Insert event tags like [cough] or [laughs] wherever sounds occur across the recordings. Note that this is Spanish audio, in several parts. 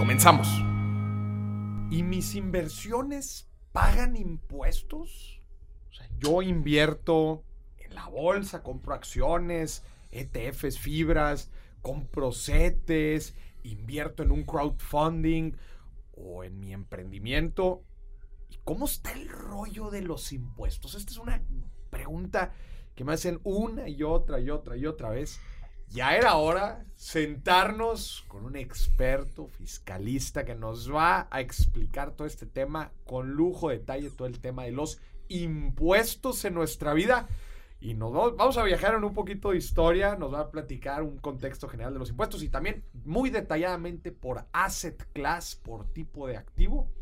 Comenzamos. ¿Y mis inversiones pagan impuestos? O sea, yo invierto en la bolsa, compro acciones, ETFs, fibras, compro CETES, invierto en un crowdfunding o en mi emprendimiento. ¿Y cómo está el rollo de los impuestos? Esta es una pregunta que me hacen una y otra y otra y otra vez ya era hora sentarnos con un experto fiscalista que nos va a explicar todo este tema con lujo, detalle, todo el tema de los impuestos en nuestra vida. Y nos vamos, a viajar en un poquito de historia, nos va a platicar un contexto general de los impuestos y también muy detalladamente por asset class, por tipo de activo.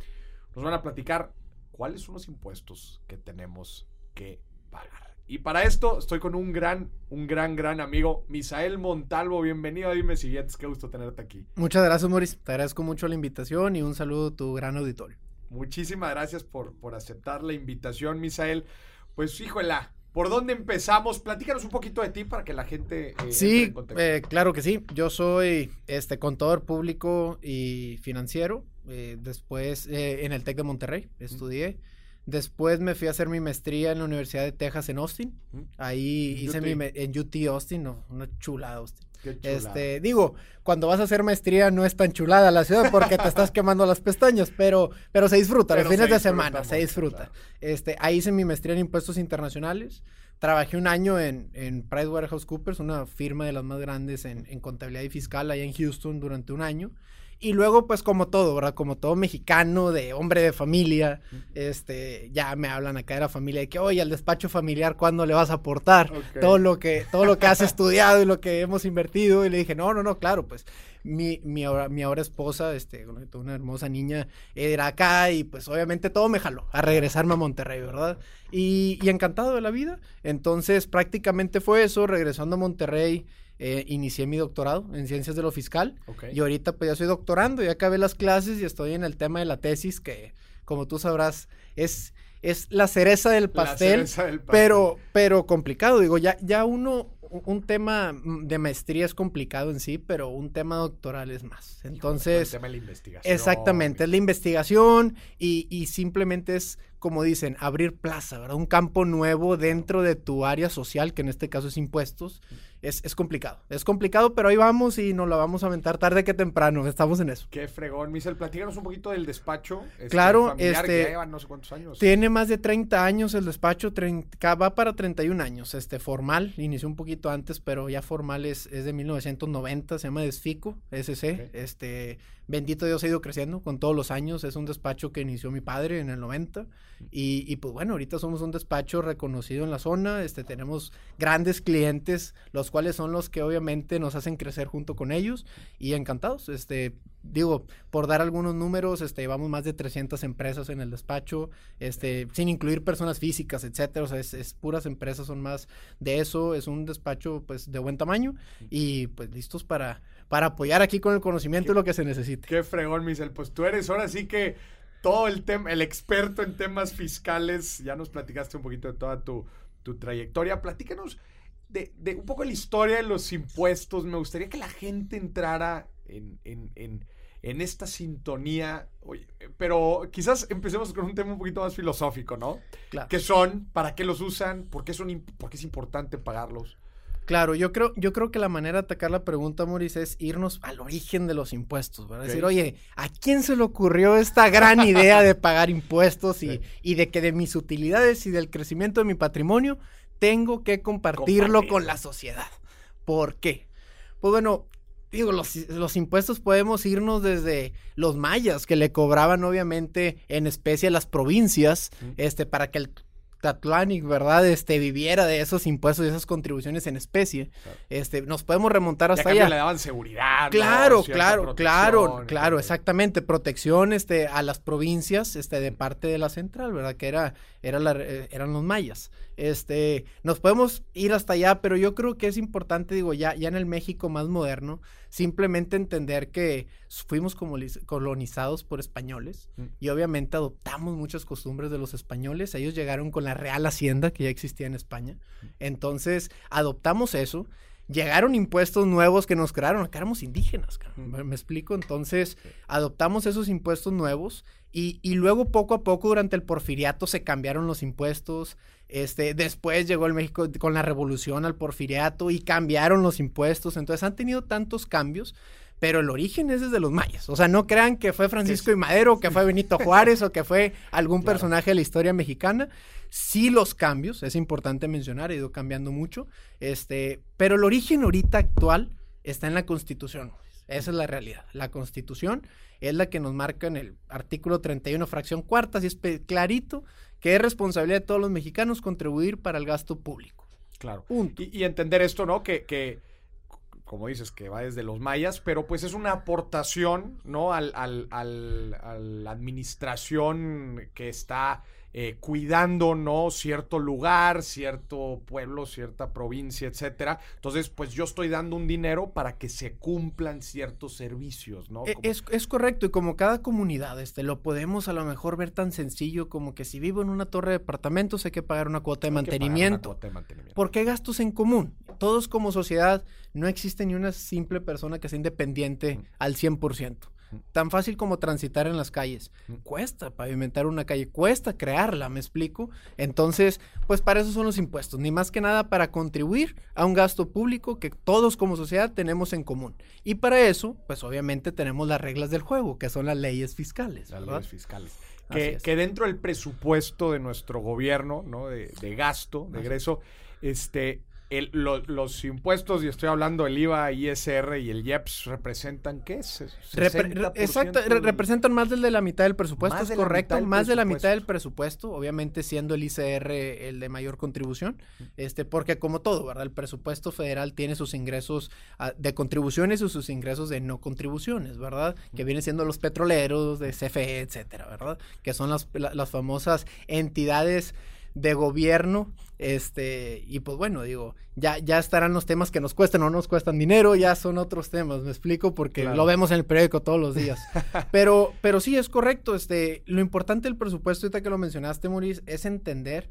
Nos van a platicar cuáles son los impuestos que tenemos que pagar. Y para esto estoy con un gran, un gran, gran amigo, Misael Montalvo. Bienvenido a Dime Siguientes, qué gusto tenerte aquí. Muchas gracias, Maurice. Te agradezco mucho la invitación y un saludo a tu gran auditorio. Muchísimas gracias por, por aceptar la invitación, Misael. Pues híjola, ¿por dónde empezamos? Platícanos un poquito de ti para que la gente... Eh, sí, eh, claro que sí. Yo soy este contador público y financiero. Eh, después en el TEC de Monterrey estudié. Después me fui a hacer mi maestría en la Universidad de Texas en Austin. Ahí hice mi en UT Austin, no, una chulada Austin. Este, digo, cuando vas a hacer maestría no es tan chulada la ciudad porque te estás quemando las pestañas, pero, pero se disfruta, los fines de semana se disfruta. Este, ahí hice mi maestría en impuestos internacionales. Trabajé un año en, en PricewaterhouseCoopers, una firma de las más grandes en, en contabilidad y fiscal allá en Houston durante un año. Y luego, pues como todo, ¿verdad? Como todo mexicano, de hombre de familia, este, ya me hablan acá de la familia de que, oye, al despacho familiar, ¿cuándo le vas a aportar? Todo lo que, todo lo que has estudiado y lo que hemos invertido. Y le dije, no, no, no, claro, pues mi, mi, ahora, mi ahora esposa, este, una hermosa niña, era acá y pues obviamente todo me jaló a regresarme a Monterrey, ¿verdad? Y, y encantado de la vida. Entonces prácticamente fue eso, regresando a Monterrey. Eh, inicié mi doctorado en ciencias de lo fiscal y ahorita pues ya soy doctorando, ya acabé las clases y estoy en el tema de la tesis que como tú sabrás es, es la cereza del pastel, pero pero complicado, digo, ya ya uno un tema de maestría es complicado en sí, pero un tema doctoral es más. Entonces, el tema de la investigación. Exactamente, es la investigación y, y simplemente es como dicen, abrir plaza, ¿verdad? Un campo nuevo dentro de tu área social, que en este caso es impuestos, es, es complicado. Es complicado, pero ahí vamos y nos la vamos a aventar tarde que temprano. Estamos en eso. Qué fregón. Michel, platícanos un poquito del despacho. Este, claro, este. no sé cuántos años. Tiene más de 30 años el despacho, va para 31 años. Este, formal, inició un poquito antes, pero ya formal es, es de 1990, se llama Desfico, SC. Este, bendito Dios ha ido creciendo con todos los años. Es un despacho que inició mi padre en el 90. Y, y, pues bueno, ahorita somos un despacho reconocido en la zona. Este, tenemos grandes clientes, los cuales son los que obviamente nos hacen crecer junto con ellos. Y encantados. Este, digo, por dar algunos números, este, llevamos más de 300 empresas en el despacho, este, sin incluir personas físicas, etcétera, o sea, es, puras empresas, son más de eso, es un despacho, pues, de buen tamaño y, pues, listos para, para apoyar aquí con el conocimiento y lo que se necesite. Qué fregón, Michel, pues tú eres ahora sí que todo el tema, el experto en temas fiscales, ya nos platicaste un poquito de toda tu, tu trayectoria, platícanos de, de, un poco la historia de los impuestos, me gustaría que la gente entrara en, en, en, en esta sintonía. pero quizás empecemos con un tema un poquito más filosófico, ¿no? Claro. ¿Qué son? ¿Para qué los usan? ¿Por qué, son, por qué es importante pagarlos? Claro, yo creo, yo creo que la manera de atacar la pregunta, Maurice, es irnos al origen de los impuestos, ¿verdad? Decir, oye, ¿a quién se le ocurrió esta gran idea de pagar impuestos y, y, de que de mis utilidades y del crecimiento de mi patrimonio tengo que compartirlo con la sociedad? ¿Por qué? Pues bueno, digo, los, impuestos podemos irnos desde los mayas que le cobraban obviamente en especie a las provincias, este, para que el Tatlanic, ¿verdad? Este, viviera de esos impuestos y esas contribuciones en especie. Este, nos podemos remontar hasta ya allá. le daban seguridad. Claro, claro, claro, claro, exactamente. Protección, este, a las provincias, este, de parte de la central, ¿verdad? Que era, era la, eh, eran los mayas. Este, nos podemos ir hasta allá, pero yo creo que es importante, digo, ya, ya en el México más moderno, simplemente entender que fuimos como colonizados por españoles mm. y obviamente adoptamos muchas costumbres de los españoles. Ellos llegaron con la Real Hacienda que ya existía en España. Entonces, adoptamos eso llegaron impuestos nuevos que nos crearon, acá éramos indígenas. ¿me explico? Entonces, adoptamos esos impuestos nuevos y, y, luego poco a poco durante el porfiriato se cambiaron los impuestos, este, después llegó el México con la revolución al porfiriato y cambiaron los impuestos. Entonces han tenido tantos cambios, pero el origen es desde los mayas. O sea, no crean que fue Francisco y Madero, que fue Benito Juárez o que fue algún [laughs] personaje de la historia mexicana. Sí los cambios, es importante mencionar, ha ido cambiando mucho. Este, pero el origen ahorita actual está en la Constitución. Esa es la realidad. La Constitución es la que nos marca en el artículo 31, fracción cuarta, así es clarito que es responsabilidad de todos los mexicanos contribuir para el gasto público. Claro. Y, entender esto, ¿no? Que, que, como dices, que va desde los mayas, pero pues es una aportación, ¿no? Al, al, al, a la administración que está eh, cuidando, ¿no? Cierto lugar, cierto pueblo, cierta provincia, etcétera. Entonces, pues yo estoy dando un dinero para que se cumplan ciertos servicios, ¿no? E, es, es, correcto, y como cada comunidad, este, lo podemos a lo mejor ver tan sencillo como que si vivo en una torre de departamentos hay que pagar una cuota de, mantenimiento. Cuota de mantenimiento. ¿Por qué gastos en común? Todos como sociedad, no existe ni una simple persona que sea independiente al 100%. Tan fácil como transitar en las calles. Cuesta pavimentar una calle, cuesta crearla, me explico. Entonces, pues para eso son los impuestos, ni más que nada para contribuir a un gasto público que todos como sociedad tenemos en común. Y para eso, pues obviamente tenemos las reglas del juego, que son las leyes fiscales. Las leyes fiscales. Que, que, dentro del presupuesto de nuestro gobierno, ¿no? De, gasto, de egreso, este, los impuestos, y estoy hablando del IVA, ISR y el IEPS, ¿representan qué? exacto, representan más de la mitad del presupuesto, es correcto, más de la mitad del presupuesto, obviamente siendo el ICR el de mayor contribución, este, porque como todo, ¿verdad? El presupuesto federal tiene sus ingresos ah, de contribuciones y sus ingresos de no contribuciones, ¿verdad? Que vienen siendo los petroleros, de CFE, etcétera, ¿verdad? Que son las, las famosas entidades de gobierno, este, y pues bueno, digo, ya, ya estarán los temas que nos cuestan o no nos cuestan dinero, ya son otros temas, me explico, porque lo vemos en el periódico todos los días. [laughs] pero, pero sí, es correcto, este, lo importante del presupuesto, ahorita que lo mencionaste, Maurice, es entender,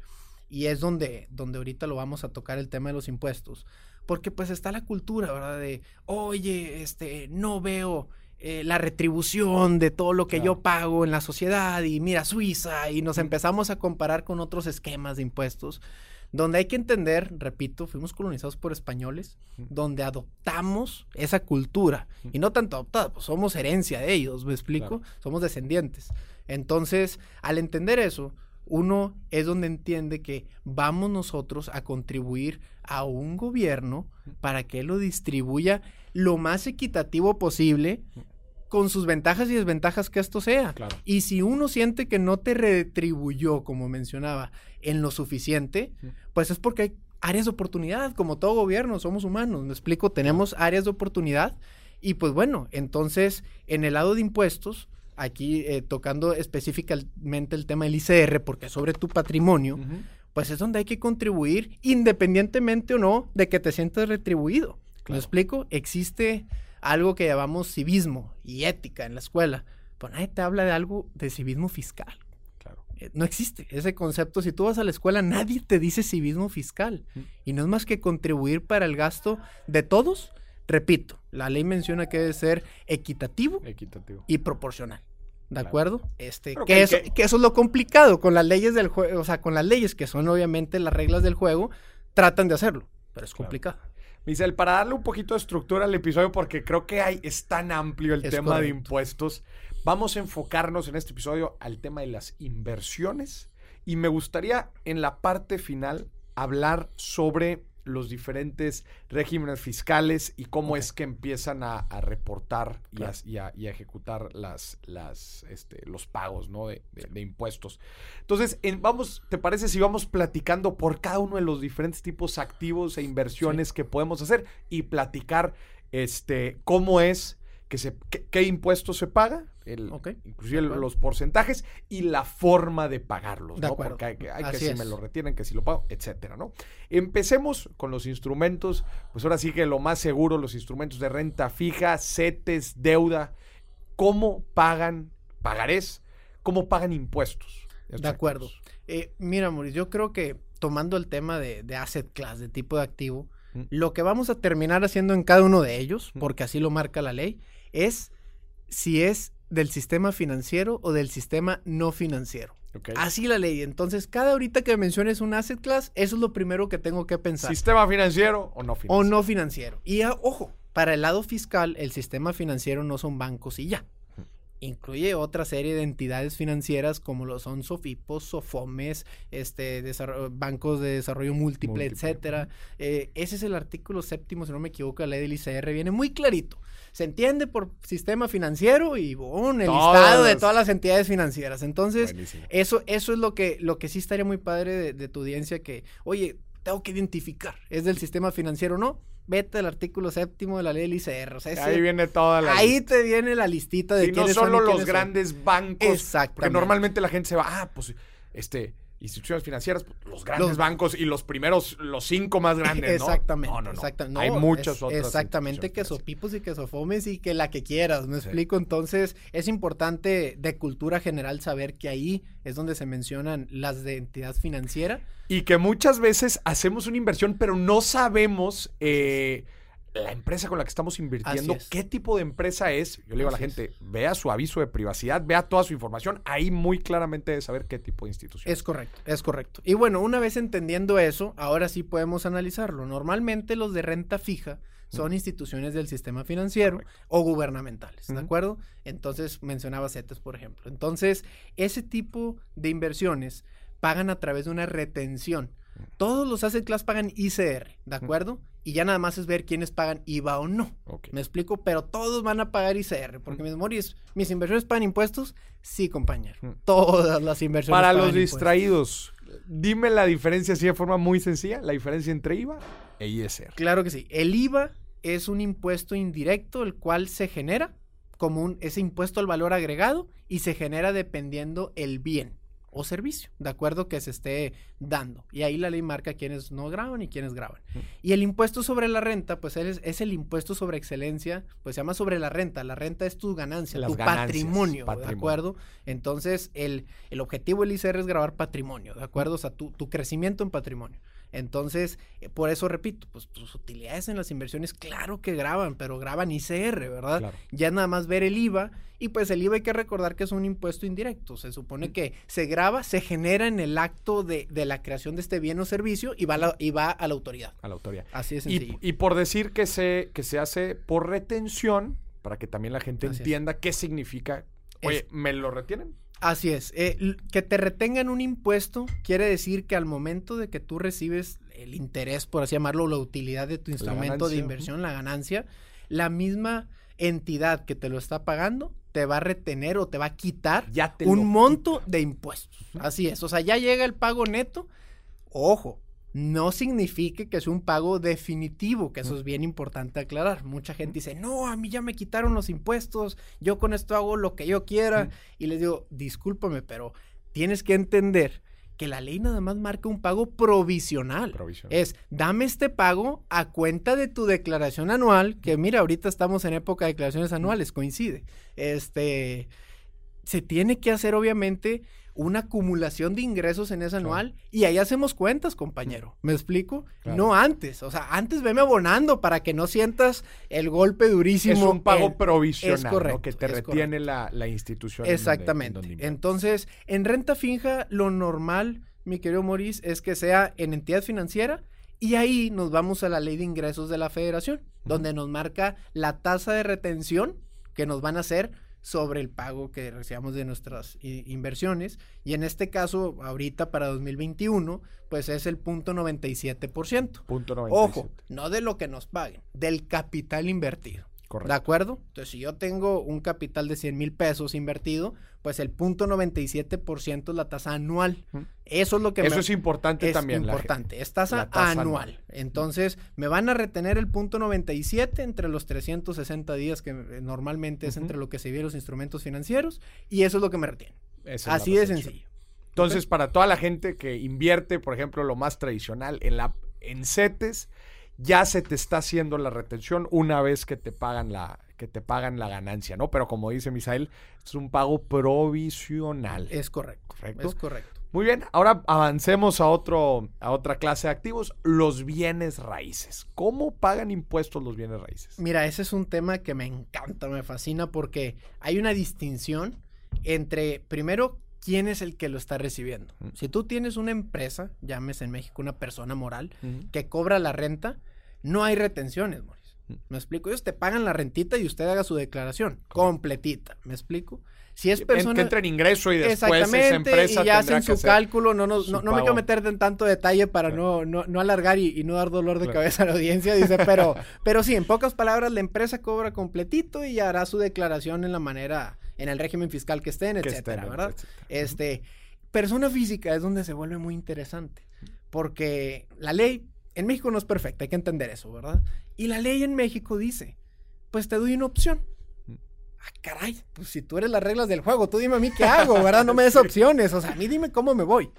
y es donde, donde ahorita lo vamos a tocar el tema de los impuestos, porque pues está la cultura, ¿verdad? De, oye, este, no veo eh, la retribución de todo lo que yo pago en la sociedad y mira Suiza y nos empezamos a comparar con otros esquemas de impuestos donde hay que entender, repito, fuimos colonizados por españoles, donde adoptamos esa cultura y no tanto adoptada, pues somos herencia de ellos, ¿me explico? Somos descendientes. Entonces, al entender eso, uno es donde entiende que vamos nosotros a contribuir a un gobierno para que lo distribuya lo más equitativo posible con sus ventajas y desventajas que esto sea. Y si uno siente que no te retribuyó, como mencionaba, en lo suficiente, pues es porque hay áreas de oportunidad, como todo gobierno, somos humanos, me explico, tenemos áreas de oportunidad y pues bueno, entonces en el lado de impuestos, aquí eh, tocando específicamente el tema del ICR, porque sobre tu patrimonio, pues es donde hay que contribuir independientemente o no de que te sientas retribuido. ¿Me explico? Existe algo que llamamos civismo y ética en la escuela, pero nadie te habla de algo de civismo fiscal. Claro. Eh, no existe ese concepto. Si tú vas a la escuela, nadie te dice civismo fiscal. Y no es más que contribuir para el gasto de todos. Repito, la ley menciona que debe ser equitativo, equitativo. y proporcional. ¿De acuerdo? Este, que, eso, que... eso es lo complicado con las leyes del juego, o sea, con las leyes que son obviamente las reglas del juego, tratan de hacerlo, pero es complicado. Michelle, para darle un poquito de estructura al episodio, porque creo que hay, es tan amplio el tema de impuestos, vamos a enfocarnos en este episodio al tema de las inversiones. Y me gustaría en la parte final hablar sobre los diferentes regímenes fiscales y cómo es que empiezan a, reportar y, a, ejecutar las, las, este, los pagos ¿no? de, impuestos. Entonces, vamos, ¿te parece si vamos platicando por cada uno de los diferentes tipos activos e inversiones que podemos hacer y platicar este, cómo es que se, qué, impuesto se paga, el, inclusive los porcentajes y la forma de pagarlos, ¿no? Porque hay, que si me lo retienen, que si lo pago, etcétera, ¿no? Empecemos con los instrumentos, pues ahora sí que lo más seguro, los instrumentos de renta fija, CETES, deuda, ¿cómo pagan pagarés? ¿Cómo pagan impuestos? De acuerdo. Eh, mira, Mauricio, yo creo que tomando el tema de, de asset class, de tipo de activo, lo que vamos a terminar haciendo en cada uno de ellos, porque así lo marca la ley, es si es del sistema financiero o del sistema no financiero. Así la ley. Entonces, cada ahorita que menciones un asset class, eso es lo primero que tengo que pensar. ¿Sistema financiero o no financiero? O no financiero. Y ah, ojo, para el lado fiscal, el sistema financiero no son bancos y ya incluye otra serie de entidades financieras como lo son Sofipos, Sofomes, este, bancos de desarrollo múltiple, etcétera. Eh, ese es el artículo séptimo, si no me equivoco, la ley del ICR viene muy clarito. Se entiende por sistema financiero y bon, el listado de todas las entidades financieras. Entonces, eso, eso es lo que, lo que sí estaría muy padre de, de tu audiencia que, oye, tengo que identificar, ¿es del sistema financiero o no? Vete al artículo séptimo de la ley del ICR. ahí viene toda la Ahí te viene la listita de y no solo los grandes bancos. Exacto. Porque normalmente la gente se va, ah, pues, este, instituciones financieras, pues, los grandes bancos y los primeros, los cinco más grandes, Exactamente. No, no, no. Hay muchas otras. Exactamente, que sopipos y que sofomes y que la que quieras, ¿me explico? Entonces, es importante de cultura general saber que ahí es donde se mencionan las de entidad financiera. Y que muchas veces hacemos una inversión, pero no sabemos... Eh, la empresa con la que estamos invirtiendo, qué tipo de empresa es. Yo le digo a la gente, vea su aviso de privacidad, vea toda su información, ahí muy claramente de saber qué tipo de institución. Es correcto, es correcto. Y bueno, una vez entendiendo eso, ahora sí podemos analizarlo. Normalmente los de renta fija son instituciones del sistema financiero o gubernamentales, ¿de acuerdo? Entonces mencionaba CETES, por ejemplo. Entonces, ese tipo de inversiones pagan a través de una retención. Todos los asset class pagan ICR, ¿de acuerdo? y ya nada más es ver quiénes pagan IVA o no. ¿Me explico? Pero todos van a pagar ICR, porque mis Moris, mis inversiones pagan impuestos, sí, compañero. Todas las inversiones Para los distraídos, dime la diferencia así de forma muy sencilla, la diferencia entre IVA e ISR. Claro que sí. El IVA es un impuesto indirecto el cual se genera como un ese impuesto al valor agregado y se genera dependiendo el bien o servicio, de acuerdo que se esté dando. Y ahí la ley marca quiénes no graban y quiénes graban. Y el impuesto sobre la renta, pues es, es, el impuesto sobre excelencia, pues se llama sobre la renta. La renta es tu ganancia, tu patrimonio, ¿de acuerdo? Entonces, el, el objetivo del ICR es grabar patrimonio, ¿de acuerdo? O sea, tu, tu crecimiento en patrimonio. Entonces, eh, por eso repito, pues tus utilidades en las inversiones, claro que graban, pero graban ICR, ¿verdad? Ya nada más ver el IVA, y pues el IVA hay que recordar que es un impuesto indirecto. Se supone que se graba, se genera en el acto de, la creación de este bien o servicio y va, a la, y va a la autoridad. A la autoridad. Así es sencillo. Y, por decir que se, que se hace por retención, para que también la gente entienda qué significa. Oye, ¿me lo retienen? Así es. Eh, que te retengan un impuesto quiere decir que al momento de que tú recibes el interés, por así llamarlo, la utilidad de tu instrumento de inversión, la ganancia, la misma entidad que te lo está pagando te va a retener o te va a quitar un monto de impuestos. Así es. O sea, ya llega el pago neto. Ojo, no signifique que es un pago definitivo, que eso es bien importante aclarar. Mucha gente dice, no, a mí ya me quitaron los impuestos, yo con esto hago lo que yo quiera. Y les digo, discúlpame, pero tienes que entender que la ley nada más marca un pago provisional. Es, dame este pago a cuenta de tu declaración anual, que mira, ahorita estamos en época de declaraciones anuales, coincide. Este, se tiene que hacer obviamente una acumulación de ingresos en ese anual y ahí hacemos cuentas, compañero. ¿Me explico? No antes, o sea, antes veme abonando para que no sientas el golpe durísimo. Es un pago provisional, que te retiene la, institución. Exactamente. Entonces, en renta finja, lo normal, mi querido Maurice, es que sea en entidad financiera y ahí nos vamos a la ley de ingresos de la federación, donde nos marca la tasa de retención que nos van a hacer sobre el pago que recibamos de nuestras inversiones. Y en este caso, ahorita para 2021, pues es el punto 97%. Punto 97. Ojo, no de lo que nos paguen, del capital invertido. ¿De acuerdo? Entonces, si yo tengo un capital de 100 mil pesos invertido, pues el punto 97% es la tasa anual. Eso es lo que Eso es importante es también. importante, es tasa, anual. Entonces, me van a retener el punto 97 entre los 360 días que eh, normalmente es entre lo que se vienen los instrumentos financieros y eso es lo que me retiene. Así de sencillo. Entonces, para toda la gente que invierte, por ejemplo, lo más tradicional en la en CETES, ya se te está haciendo la retención una vez que te pagan la, que te pagan la ganancia, ¿no? Pero como dice Misael, es un pago provisional. Es correcto. ¿Correcto? Es correcto. Muy bien, ahora avancemos a, otro, a otra clase de activos, los bienes raíces. ¿Cómo pagan impuestos los bienes raíces? Mira, ese es un tema que me encanta, me fascina porque hay una distinción entre, primero, quién es el que lo está recibiendo. Si tú tienes una empresa, llames en México una persona moral, que cobra la renta, no hay retenciones, Mauricio. ¿Me explico? Ellos te pagan la rentita y usted haga su declaración completita. ¿Me explico? Si es persona... Que entra en ingreso y después esa empresa y ya hacen su cálculo. No, no, no, me quiero meter en tanto detalle para no, no, alargar y, no dar dolor de cabeza a la audiencia. Dice, [laughs] pero, pero sí, en pocas palabras, la empresa cobra completito y hará su declaración en la manera, en el régimen fiscal que estén, etcétera, ¿verdad? Este, persona física es donde se vuelve muy interesante. Porque la ley en México no es perfecta, hay que entender eso, ¿verdad? Y la ley en México dice, pues te doy una opción ah, caray, pues si tú eres las reglas del juego, tú dime a mí qué hago, ¿verdad? No me des [laughs] opciones, o sea, a mí dime cómo me voy.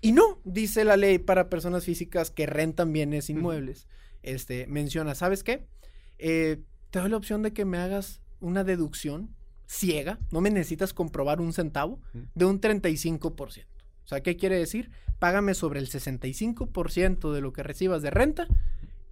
Y no, dice la ley para personas físicas que rentan bienes inmuebles. Este, menciona, ¿sabes qué? Eh, te doy la opción de que me hagas una deducción ciega, no me necesitas comprobar un centavo, de un 35%. O sea, ¿qué quiere decir? Págame sobre el 65% de lo que recibas de renta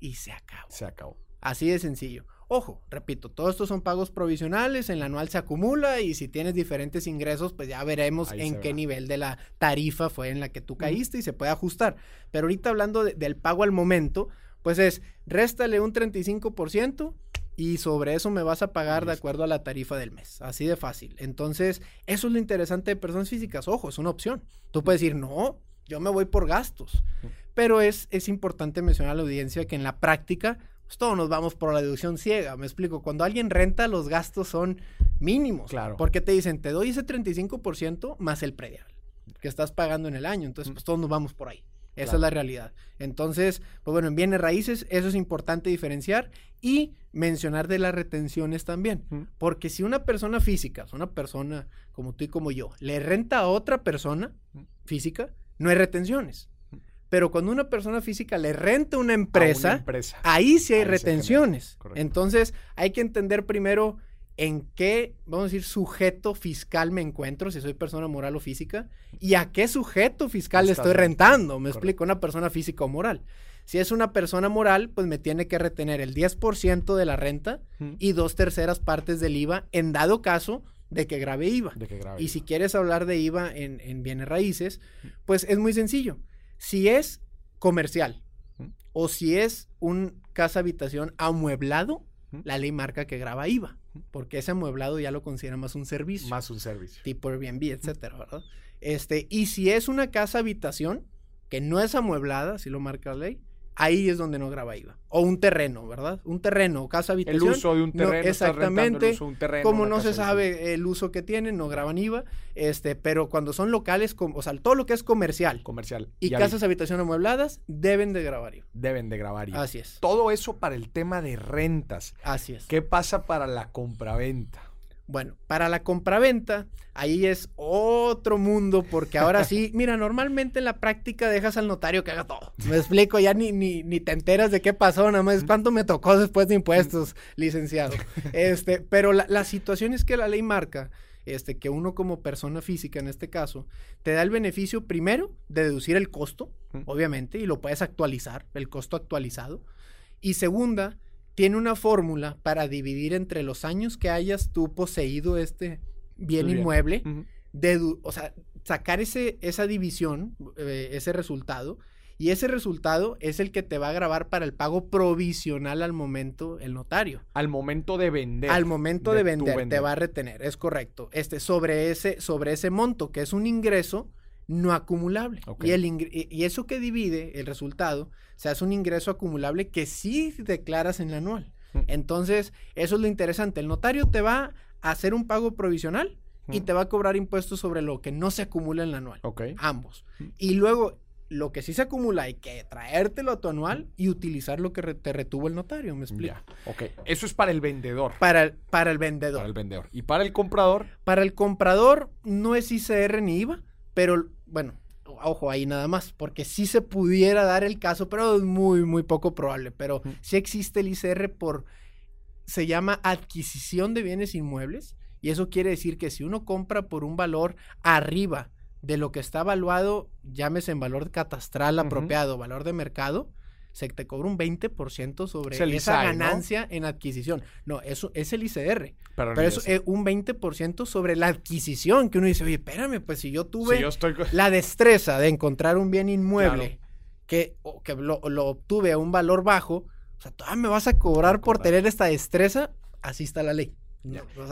y se acabó. Se acabó. Así de sencillo. Ojo, repito, todos estos son pagos provisionales, en la anual se acumula y si tienes diferentes ingresos, pues ya veremos en qué nivel de la tarifa fue en la que tú caíste y se puede ajustar. Pero ahorita hablando del pago al momento, pues es, réstale un 35% y sobre eso me vas a pagar de acuerdo a la tarifa del mes. Así de fácil. Entonces, eso es lo interesante de personas físicas. Ojo, es una opción. Tú puedes decir, no, yo me voy por gastos. Pero es, es importante mencionar a la audiencia que en la práctica pues todos nos vamos por la deducción ciega. Me explico, cuando alguien renta, los gastos son mínimos. Claro. Porque te dicen, te doy ese 35% más el predial que estás pagando en el año. Entonces, pues todos nos vamos por ahí. Esa es la realidad. Entonces, pues bueno, en bienes raíces, eso es importante diferenciar y mencionar de las retenciones también. Porque si una persona física, una persona como tú y como yo, le renta a otra persona física, no hay retenciones. Pero cuando una persona física le renta una empresa, ahí sí hay retenciones. Entonces, hay que entender primero en qué, vamos a decir, sujeto fiscal me encuentro, si soy persona moral o física, y a qué sujeto fiscal le estoy rentando. Me explico, una persona física o moral. Si es una persona moral, pues me tiene que retener el 10% de la renta y dos terceras partes del IVA en dado caso de que grave IVA. y si quieres hablar de IVA en, en bienes raíces, pues es muy sencillo. Si es comercial o si es un casa habitación amueblado, la ley marca que graba IVA, porque ese amueblado ya lo considera más un servicio. Más un servicio. Tipo Airbnb, etcétera, ¿verdad? Este, y si es una casa habitación que no es amueblada, si lo marca la ley, ahí es donde no graba IVA. O un terreno, ¿verdad? Un terreno, casa habitación. El uso de un terreno. exactamente. un terreno, como no se sabe el uso que tienen, no graban IVA. Este, pero cuando son locales, o sea, todo lo que es comercial. Comercial. Y, casas habitación amuebladas, deben de grabar IVA. Deben de grabar IVA. Así es. Todo eso para el tema de rentas. Así es. ¿Qué pasa para la compraventa? Bueno, para la compraventa, ahí es otro mundo, porque ahora sí, [laughs] mira, normalmente en la práctica dejas al notario que haga todo. Me explico, ya ni, ni, ni te enteras de qué pasó, nada más cuánto me tocó después de impuestos, licenciado. [laughs] Este, pero la, la situación es que la ley marca este, que uno como persona física en este caso, te da el beneficio primero de deducir el costo, obviamente, y lo puedes actualizar, el costo actualizado. Y segunda, tiene una fórmula para dividir entre los años que hayas tú poseído este bien inmueble, o sea, sacar ese, esa división, eh, ese resultado, Y ese resultado es el que te va a grabar para el pago provisional al momento el notario. Al momento de vender. Al momento de, vender, te va a retener, es correcto. Este, sobre ese, sobre ese monto, que es un ingreso no acumulable. Y, el y eso que divide el resultado, se hace un ingreso acumulable que sí declaras en el anual. Mm. Entonces, eso es lo interesante. El notario te va a hacer un pago provisional y mm. te va a cobrar impuestos sobre lo que no se acumula en el anual. Ambos. Mm. Y luego, lo que sí se acumula hay que traértelo a tu anual y utilizar lo que te retuvo el notario, ¿me explico? ok. Eso es para el vendedor. Para el, para el vendedor. Para el vendedor. ¿Y para el comprador? Para el comprador no es ICR ni IVA, pero bueno, ojo ahí nada más, porque sí se pudiera dar el caso, pero es muy, muy poco probable. Pero sí existe el ICR por, se llama adquisición de bienes inmuebles, y eso quiere decir que si uno compra por un valor arriba de lo que está evaluado, llámese en valor catastral apropiado, valor de mercado, se te cobra un 20% sobre esa ganancia en adquisición. No, eso es el ICR. Pero, eso es un 20% sobre la adquisición, que uno dice, oye, espérame, pues si yo tuve la destreza de encontrar un bien inmueble que, que lo, obtuve a un valor bajo, o sea, todavía me vas a cobrar por tener esta destreza, así está la ley.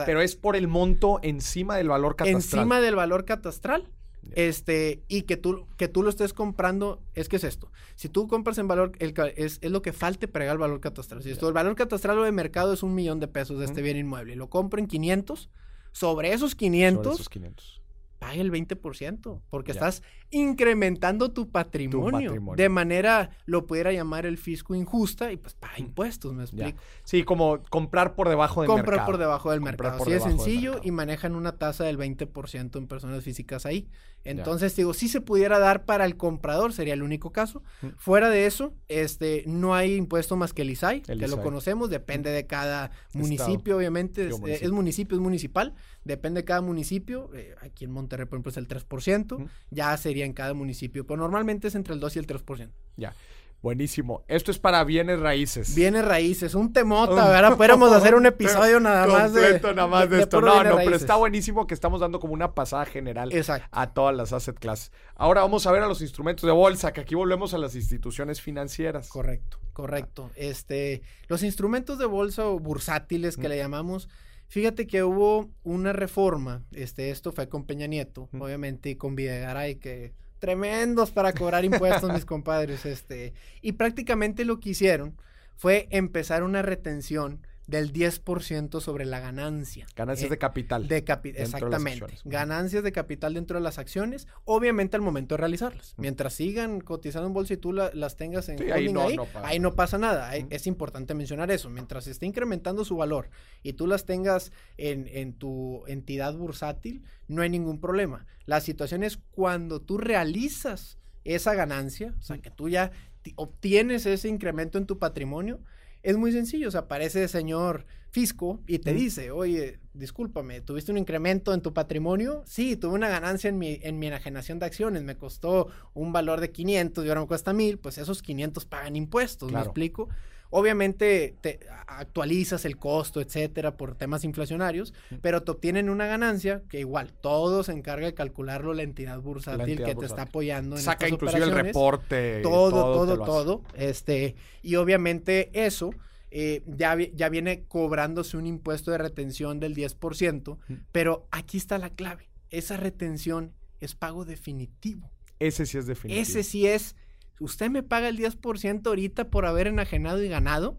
pero es por el monto encima del valor catastral. Encima del valor catastral. Este, y que tú, que tú lo estés comprando, es que es esto. Si tú compras en valor, el, es, es, lo que falte para el valor catastral. Si esto, el valor catastral o de mercado es un millón de pesos de este bien inmueble, lo compro en 500, sobre esos 500, sobre esos 500 pague el 20%, porque estás incrementando tu patrimonio, De manera, lo pudiera llamar el fisco injusta y pues paga impuestos, ¿me explico? Sí, como comprar por debajo del mercado. Comprar por debajo del mercado. Así es sencillo y manejan una tasa del 20% en personas físicas ahí. Entonces, digo, si se pudiera dar para el comprador, sería el único caso. Fuera de eso, este, no hay impuesto más que el ISAI, que lo conocemos, depende de cada municipio, obviamente. Es municipio. es municipio, es municipal, depende de cada municipio. Eh, aquí en Monterrey, por ejemplo, es el 3%, ya sería en cada municipio, pero normalmente es entre el 2 y el 3%. Ya. Buenísimo. Esto es para bienes raíces. Bienes raíces, un temota, ¿verdad? Pudiéramos [laughs] hacer un episodio nada más de, nada más de, esto. No, no, pero está buenísimo que estamos dando como una pasada general a todas las asset classes. Ahora vamos a ver a los instrumentos de bolsa, que aquí volvemos a las instituciones financieras. Correcto, correcto. Este, los instrumentos de bolsa o bursátiles que le llamamos, fíjate que hubo una reforma, este, esto fue con Peña Nieto, obviamente, y con Videgaray, que tremendos para cobrar impuestos, mis [laughs] compadres. Este, y prácticamente lo que hicieron fue empezar una retención del 10% sobre la ganancia. Ganancias de capital. De exactamente. ganancias de capital dentro de las acciones, obviamente al momento de realizarlas. Mientras sigan cotizando en bolsa y tú las tengas en ahí, no, ahí, no pasa nada. Es importante mencionar eso. Mientras esté incrementando su valor y tú las tengas en, en tu entidad bursátil, no hay ningún problema. La situación es cuando tú realizas esa ganancia, o sea, que tú ya obtienes ese incremento en tu patrimonio, es muy sencillo, o sea, aparece el señor fisco y te dice, oye, discúlpame, ¿tuviste un incremento en tu patrimonio? Sí, tuve una ganancia en mi, en mi enajenación de acciones, me costó un valor de 500 y ahora me cuesta 1000, pues esos 500 pagan impuestos, ¿me explico? Obviamente te actualizas el costo, etcétera, por temas inflacionarios, pero te obtienen una ganancia que igual todo se encarga de calcularlo la entidad bursátil que te está apoyando en Saca inclusive el reporte. Todo, todo, todo. Este, y obviamente eso eh, ya, ya viene cobrándose un impuesto de retención del 10%, pero aquí está la clave. Esa retención es pago definitivo. Ese sí es definitivo. Ese sí es usted me paga el 10% ahorita por haber enajenado y ganado.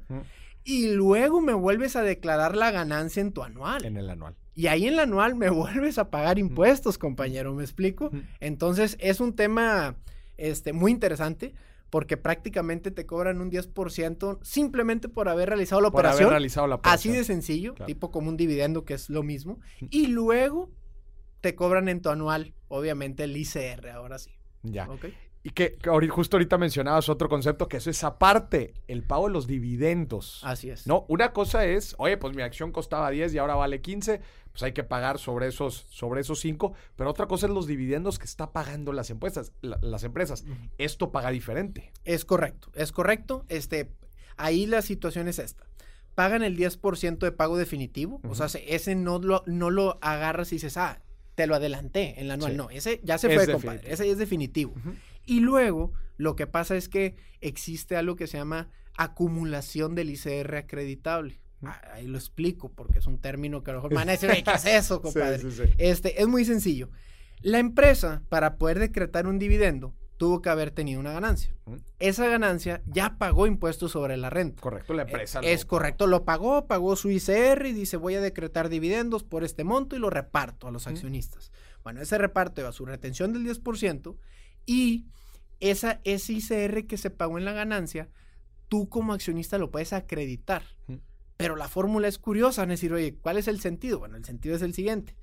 Y luego me vuelves a declarar la ganancia en tu anual. En el anual. Y ahí en el anual me [laughs] vuelves a pagar impuestos, compañero, ¿me explico? Entonces es un tema este, muy interesante porque prácticamente te cobran un 10% simplemente por haber realizado la por operación. Haber realizado la operación. Así de sencillo, tipo como un dividendo que es lo mismo. Y luego te cobran en tu anual, obviamente el ICR, ahora sí. Ya. ¿Okay? Y que, justo ahorita mencionabas otro concepto, que eso es aparte, el pago de los dividendos. Así es. No, una cosa es, oye, pues mi acción costaba 10 y ahora vale 15, pues hay que pagar sobre esos, sobre esos 5, pero otra cosa es los dividendos que está pagando las empresas, las empresas. Esto paga diferente. Es correcto, es correcto. Este, ahí la situación es esta. Pagan el 10% de pago definitivo, o sea, ese no lo, no lo agarras y dices, ah, te lo adelanté en la anual. No, ese ya se fue, compadre. Ese es definitivo. Y luego Lo que pasa es que existe algo que se llama acumulación del ICR acreditable. Ah, ahí lo explico porque es un término que a lo mejor [laughs] me van a decir, ¿qué es eso, compadre? Este, es muy sencillo. La empresa, para poder decretar un dividendo, tuvo que haber tenido una ganancia. Esa ganancia ya pagó impuestos sobre la renta. Correcto, la empresa. Es, correcto, lo pagó, pagó su ICR y dice voy a decretar dividendos por este monto y lo reparto a los accionistas. Bueno, ese reparto a su retención del 10% y esa, ese ICR que se pagó en la ganancia, tú como accionista lo puedes acreditar. Pero la fórmula es curiosa, van a decir, oye, ¿cuál es el sentido? Bueno, el sentido es el siguiente.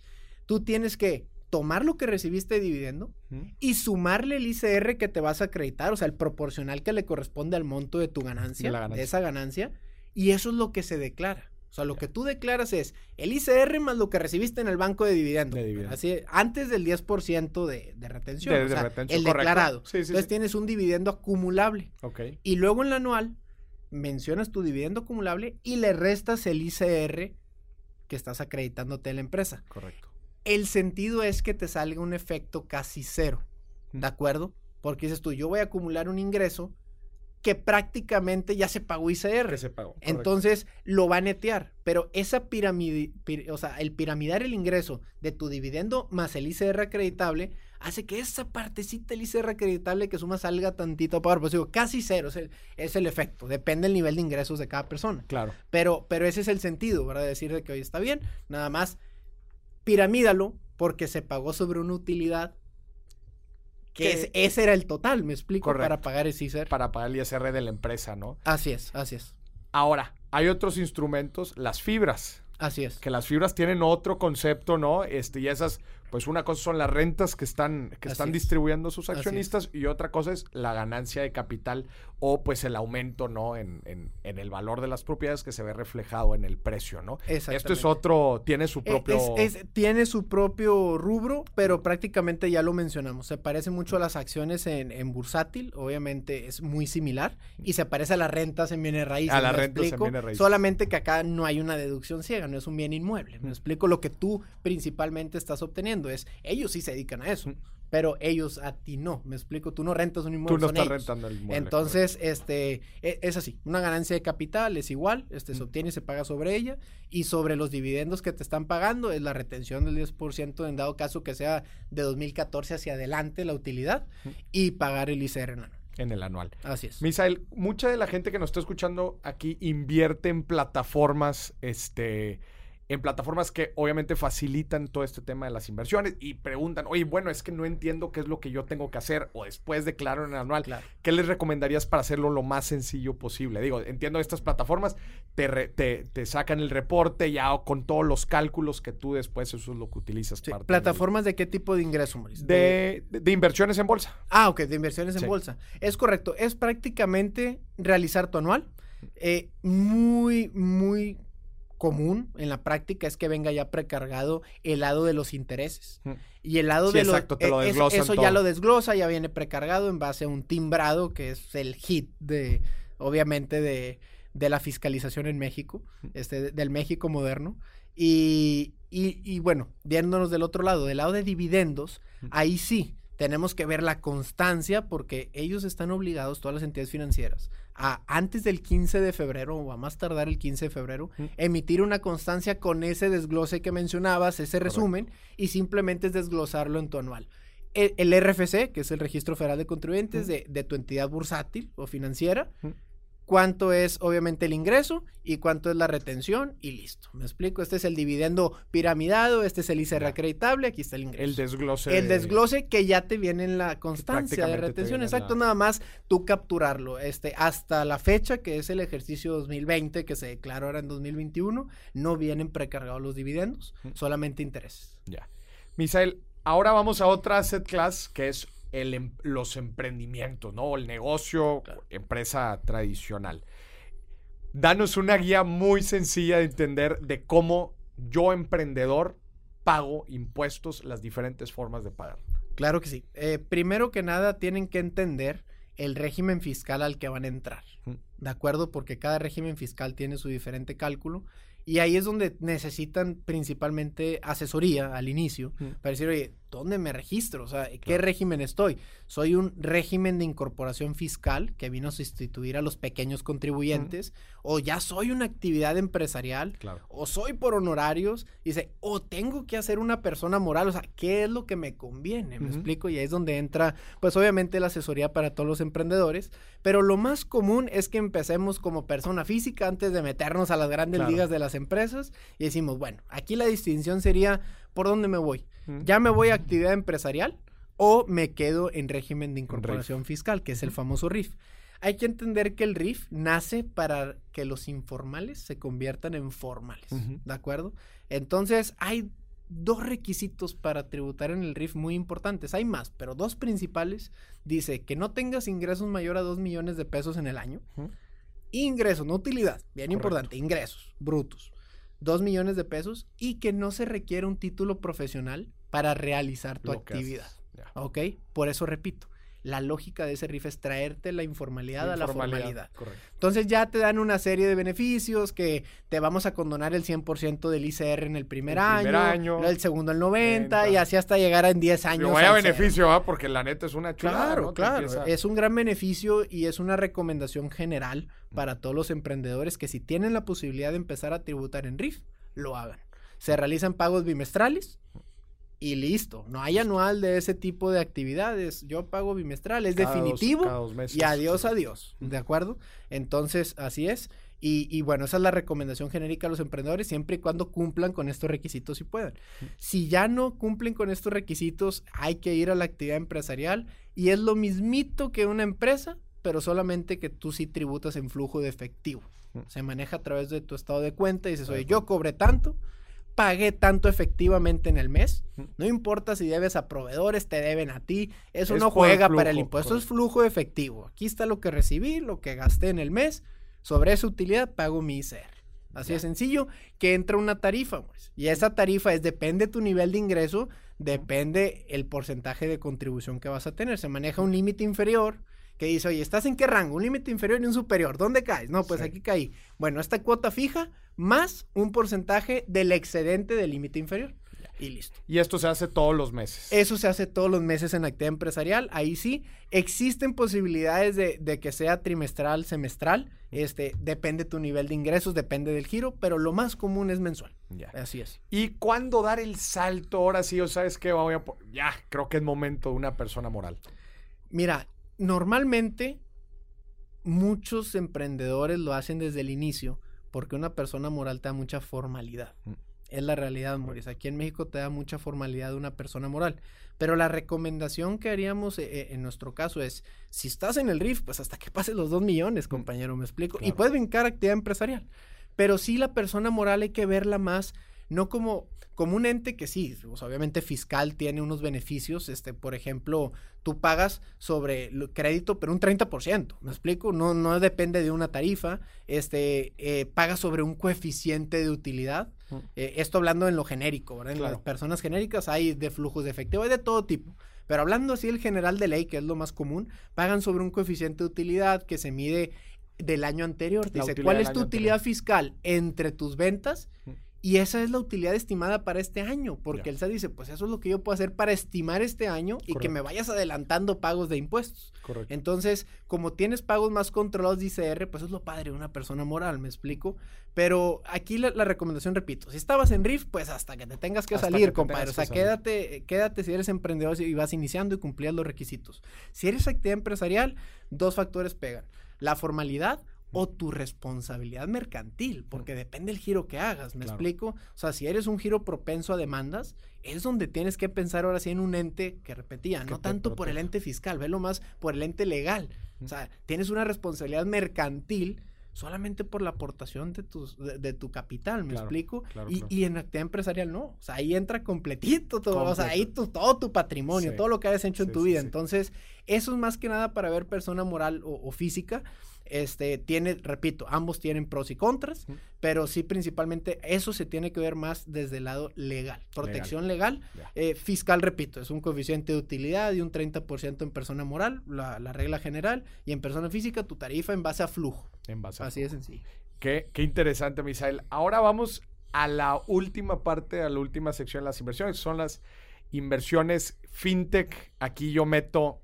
Tú tienes que tomar lo que recibiste de dividendo y sumarle el ICR que te vas a acreditar, o sea, el proporcional que le corresponde al monto de tu ganancia, de, esa ganancia, y eso es lo que se declara. O sea, lo que tú declaras es el ICR más lo que recibiste en el banco de dividendo. Así, antes del 10% de, de retención. o sea, el declarado. Entonces tienes un dividendo acumulable. Y luego en la anual mencionas tu dividendo acumulable y le restas el ICR que estás acreditándote en la empresa. Correcto. El sentido es que te salga un efecto casi cero, ¿de acuerdo? Porque dices tú, yo voy a acumular un ingreso que prácticamente ya se pagó ICR. se pagó. Entonces lo va a netear. Pero esa pirámide, o sea, el piramidar el ingreso de tu dividendo más el ICR acreditable hace que esa partecita del ICR acreditable que suma salga tantito para pues digo, casi cero es el, es el, efecto, depende del nivel de ingresos de cada persona. Claro. Pero, pero ese es el sentido, ¿verdad? Decir de que hoy está bien, nada más piramídalo porque se pagó sobre una utilidad que ese era el total, me explico, para pagar el ICR. Para pagar el ISR de la empresa, ¿no? Así es, así es. Ahora, hay otros instrumentos, las fibras. Así es. Que las fibras tienen otro concepto, ¿no? Este, y esas pues una cosa son las rentas que están, que están distribuyendo sus accionistas y otra cosa es la ganancia de capital o pues el aumento, ¿no? En, en, el valor de las propiedades que se ve reflejado en el precio, ¿no? Esto es otro, tiene su e, propio... tiene su propio rubro, pero prácticamente ya lo mencionamos. Se parece mucho a las acciones en, en bursátil, obviamente es muy similar, y se parece a las rentas en bienes raíces. A las rentas en bienes raíces. Solamente que acá no hay una deducción ciega, no es un bien inmueble. Me explico lo que tú principalmente estás obteniendo es, ellos sí se dedican a eso, pero ellos a ti no, me explico, tú no rentas un inmueble. Tú no estás rentando el inmueble. Entonces, este, e, es, así, una ganancia de capital es igual, este, se obtiene y se paga sobre ella, y sobre los dividendos que te están pagando es la retención del 10% en dado caso que sea de 2014 hacia adelante la utilidad, y pagar el ICR en anual. En el anual. Así es. Misael, mucha de la gente que nos está escuchando aquí invierte en plataformas, este en plataformas que obviamente facilitan todo este tema de las inversiones y preguntan, oye, bueno, es que no entiendo qué es lo que yo tengo que hacer o después declaro en el anual. ¿Qué les recomendarías para hacerlo lo más sencillo posible? Digo, entiendo estas plataformas, te, te, sacan el reporte ya con todos los cálculos que tú después eso es lo que utilizas. ¿Plataformas de qué tipo de ingreso, Mauricio? De, de, inversiones en bolsa. Ah, ok, de inversiones en bolsa. Es correcto, es prácticamente realizar tu anual. Eh, muy, muy común en la práctica es que venga ya precargado el lado de los intereses. Y el lado de los... Exacto, te lo e, Eso ya lo desglosa, ya viene precargado en base a un timbrado que es el hit de, obviamente, de, de la fiscalización en México, este, del México moderno. Y, y, y bueno, viéndonos del otro lado, del lado de dividendos, ahí sí, tenemos que ver la constancia porque ellos están obligados, todas las entidades financieras, a antes del 15 de febrero o a más tardar el 15 de febrero, emitir una constancia con ese desglose que mencionabas, ese resumen, y simplemente es desglosarlo en tu anual. E, el, RFC, que es el Registro Federal de Contribuyentes de, de, tu entidad bursátil o financiera, cuánto es obviamente el ingreso y cuánto es la retención y listo. ¿Me explico? Este es el dividendo piramidado, este es el ICR acreditable, aquí está el ingreso. El desglose. El desglose que ya te viene en la constancia de retención, exacto, nada más tú capturarlo. Este, hasta la fecha, que es el ejercicio 2020 que se declaró ahora en 2021, no vienen precargados los dividendos, solamente intereses. Ya. Misael, ahora vamos a otra asset class que es Em, los emprendimientos, ¿no? El negocio, empresa tradicional. Danos una guía muy sencilla de entender de cómo yo, emprendedor, pago impuestos, las diferentes formas de pagar. Claro que sí. Eh, primero que nada, tienen que entender el régimen fiscal al que van a entrar. ¿De acuerdo? Porque cada régimen fiscal tiene su diferente cálculo. Y ahí es donde necesitan principalmente asesoría al inicio para decir, oye, ¿dónde me registro? O sea, ¿qué régimen estoy? Soy un régimen de incorporación fiscal que vino a sustituir a los pequeños contribuyentes, o ya soy una actividad empresarial, o soy por honorarios, dice, o tengo que hacer una persona moral, o sea, ¿qué es lo que me conviene? ¿Me explico? Y ahí es donde entra, pues obviamente la asesoría para todos los emprendedores, pero lo más común es que empecemos como persona física antes de meternos a las grandes ligas de las empresas y decimos, bueno, aquí la distinción sería, ¿por dónde me voy? ¿Ya me voy a actividad empresarial o me quedo en régimen de incorporación fiscal, que es el famoso RIF? Hay que entender que el RIF nace para que los informales se conviertan en formales, ¿de acuerdo? Entonces, hay dos requisitos para tributar en el RIF muy importantes. Hay más, pero dos principales. Dice que no tengas ingresos mayor a 2 millones de pesos en el año. Ingresos, no utilidad, bien importante, ingresos brutos. 2 millones de pesos y que no se requiere un título profesional para realizar tu actividad. ¿Ok? Por eso repito, la lógica de ese RIF es traerte la informalidad, a la formalidad. Entonces ya te dan una serie de beneficios que te vamos a condonar el 100% del ICR en el primer, año, el segundo el 90 y así hasta llegar en 10 años. No vaya beneficio, ¿ah? porque la neta es una chulada. Claro, claro. Es un gran beneficio y es una recomendación general para todos los emprendedores que si tienen la posibilidad de empezar a tributar en RIF, lo hagan. Se realizan pagos bimestrales y listo. No hay anual de ese tipo de actividades. Yo pago bimestral, es definitivo. y adiós, adiós. ¿De acuerdo? Entonces, así es. Y, bueno, esa es la recomendación genérica a los emprendedores, siempre y cuando cumplan con estos requisitos y puedan. Si ya no cumplen con estos requisitos, hay que ir a la actividad empresarial y es lo mismito que una empresa, pero solamente que tú sí tributas en flujo de efectivo. Se maneja a través de tu estado de cuenta y dices, oye, yo cobré tanto, pagué tanto efectivamente en el mes. No importa si debes a proveedores, te deben a ti. Eso no juega para el impuesto, es flujo efectivo. Aquí está lo que recibí, lo que gasté en el mes. Sobre esa utilidad pago mi ICR. Así de sencillo, que entra una tarifa, pues. Y esa tarifa es, depende tu nivel de ingreso, depende el porcentaje de contribución que vas a tener. Se maneja un límite inferior que dice, oye, ¿estás en qué rango? Un límite inferior y un superior. ¿Dónde caes? No, pues aquí caí. Bueno, esta cuota fija más un porcentaje del excedente del límite inferior. Y listo. Y esto se hace todos los meses. Eso se hace todos los meses en actividad empresarial. Ahí sí, existen posibilidades de, que sea trimestral, semestral. Este, depende tu nivel de ingresos, depende del giro, pero lo más común es mensual. Ya. Así es. ¿Y cuándo dar el salto? Ahora sí, o sabes qué, voy a ya, creo que es momento de una persona moral. Mira, normalmente muchos emprendedores lo hacen desde el inicio porque una persona moral te da mucha formalidad. Mm. Es la realidad, Maurice. Aquí en México te da mucha formalidad una persona moral. Pero la recomendación que haríamos eh, eh, en nuestro caso es, si estás en el RIF, pues hasta que pases los dos millones, mm. compañero, me explico. Y puedes brincar actividad empresarial. Pero sí la persona moral hay que verla más no como, como un ente que sí, pues, obviamente fiscal tiene unos beneficios, este, por ejemplo, tú pagas sobre el crédito, pero un 30%, ¿me explico? No, no depende de una tarifa, este, eh, pagas sobre un coeficiente de utilidad, eh, esto hablando en lo genérico, ¿verdad? En las personas genéricas hay de flujos de efectivo, hay de todo tipo. Pero hablando así el general de ley, que es lo más común, pagan sobre un coeficiente de utilidad que se mide del año anterior. Dice, ¿cuál es tu utilidad fiscal entre tus ventas y esa es la utilidad estimada para este año, porque el SAT dice, pues eso es lo que yo puedo hacer para estimar este año y que me vayas adelantando pagos de impuestos. Correcto. Entonces, como tienes pagos más controlados de ICR, pues es lo padre de una persona moral, me explico. Pero aquí la, recomendación, repito, si estabas en RIF, pues hasta que te tengas que salir, compadre. O sea, quédate, quédate si eres emprendedor y vas iniciando y cumplías los requisitos. Si eres actividad empresarial, dos factores pegan. La formalidad o tu responsabilidad mercantil, porque depende del giro que hagas, ¿me explico? O sea, si eres un giro propenso a demandas, es donde tienes que pensar ahora sí en un ente que repetía, no tanto por el ente fiscal, velo más por el ente legal. O sea, tienes una responsabilidad mercantil solamente por la aportación de, tus, de, tu capital, ¿me explico? y, y, en actividad empresarial no, o sea, ahí entra completito todo, o sea, ahí todo tu patrimonio, todo lo que hayas hecho en tu vida. Entonces, eso es más que nada para ver persona moral o física. Este tiene, repito, ambos tienen pros y contras, pero sí principalmente eso se tiene que ver más desde el lado legal. Protección legal, eh, fiscal, repito, es un coeficiente de utilidad y un 30% en persona moral, la, regla general, y en persona física tu tarifa en base a flujo. En base Así de sencillo. Qué, qué interesante, Misael. Ahora vamos a la última parte, a la última sección de las inversiones, son las inversiones fintech, aquí yo meto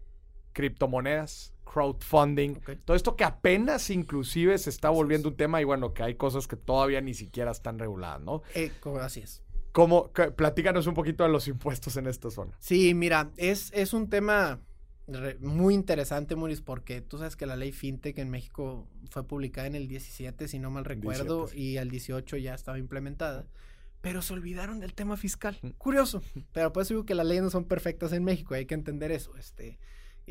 criptomonedas, crowdfunding, todo esto que apenas inclusive se está volviendo un tema y bueno, que hay cosas que todavía ni siquiera están reguladas, ¿no? Eh, así es. ¿Cómo? Platícanos un poquito de los impuestos en esta zona. Sí, mira, es, es un tema muy interesante, Maurice, porque tú sabes que la ley FinTech en México fue publicada en el 17, si no mal recuerdo, y al 18 ya estaba implementada. Pero se olvidaron del tema fiscal. Mm. Curioso. Pero pues digo que las leyes no son perfectas en México, hay que entender eso. Este,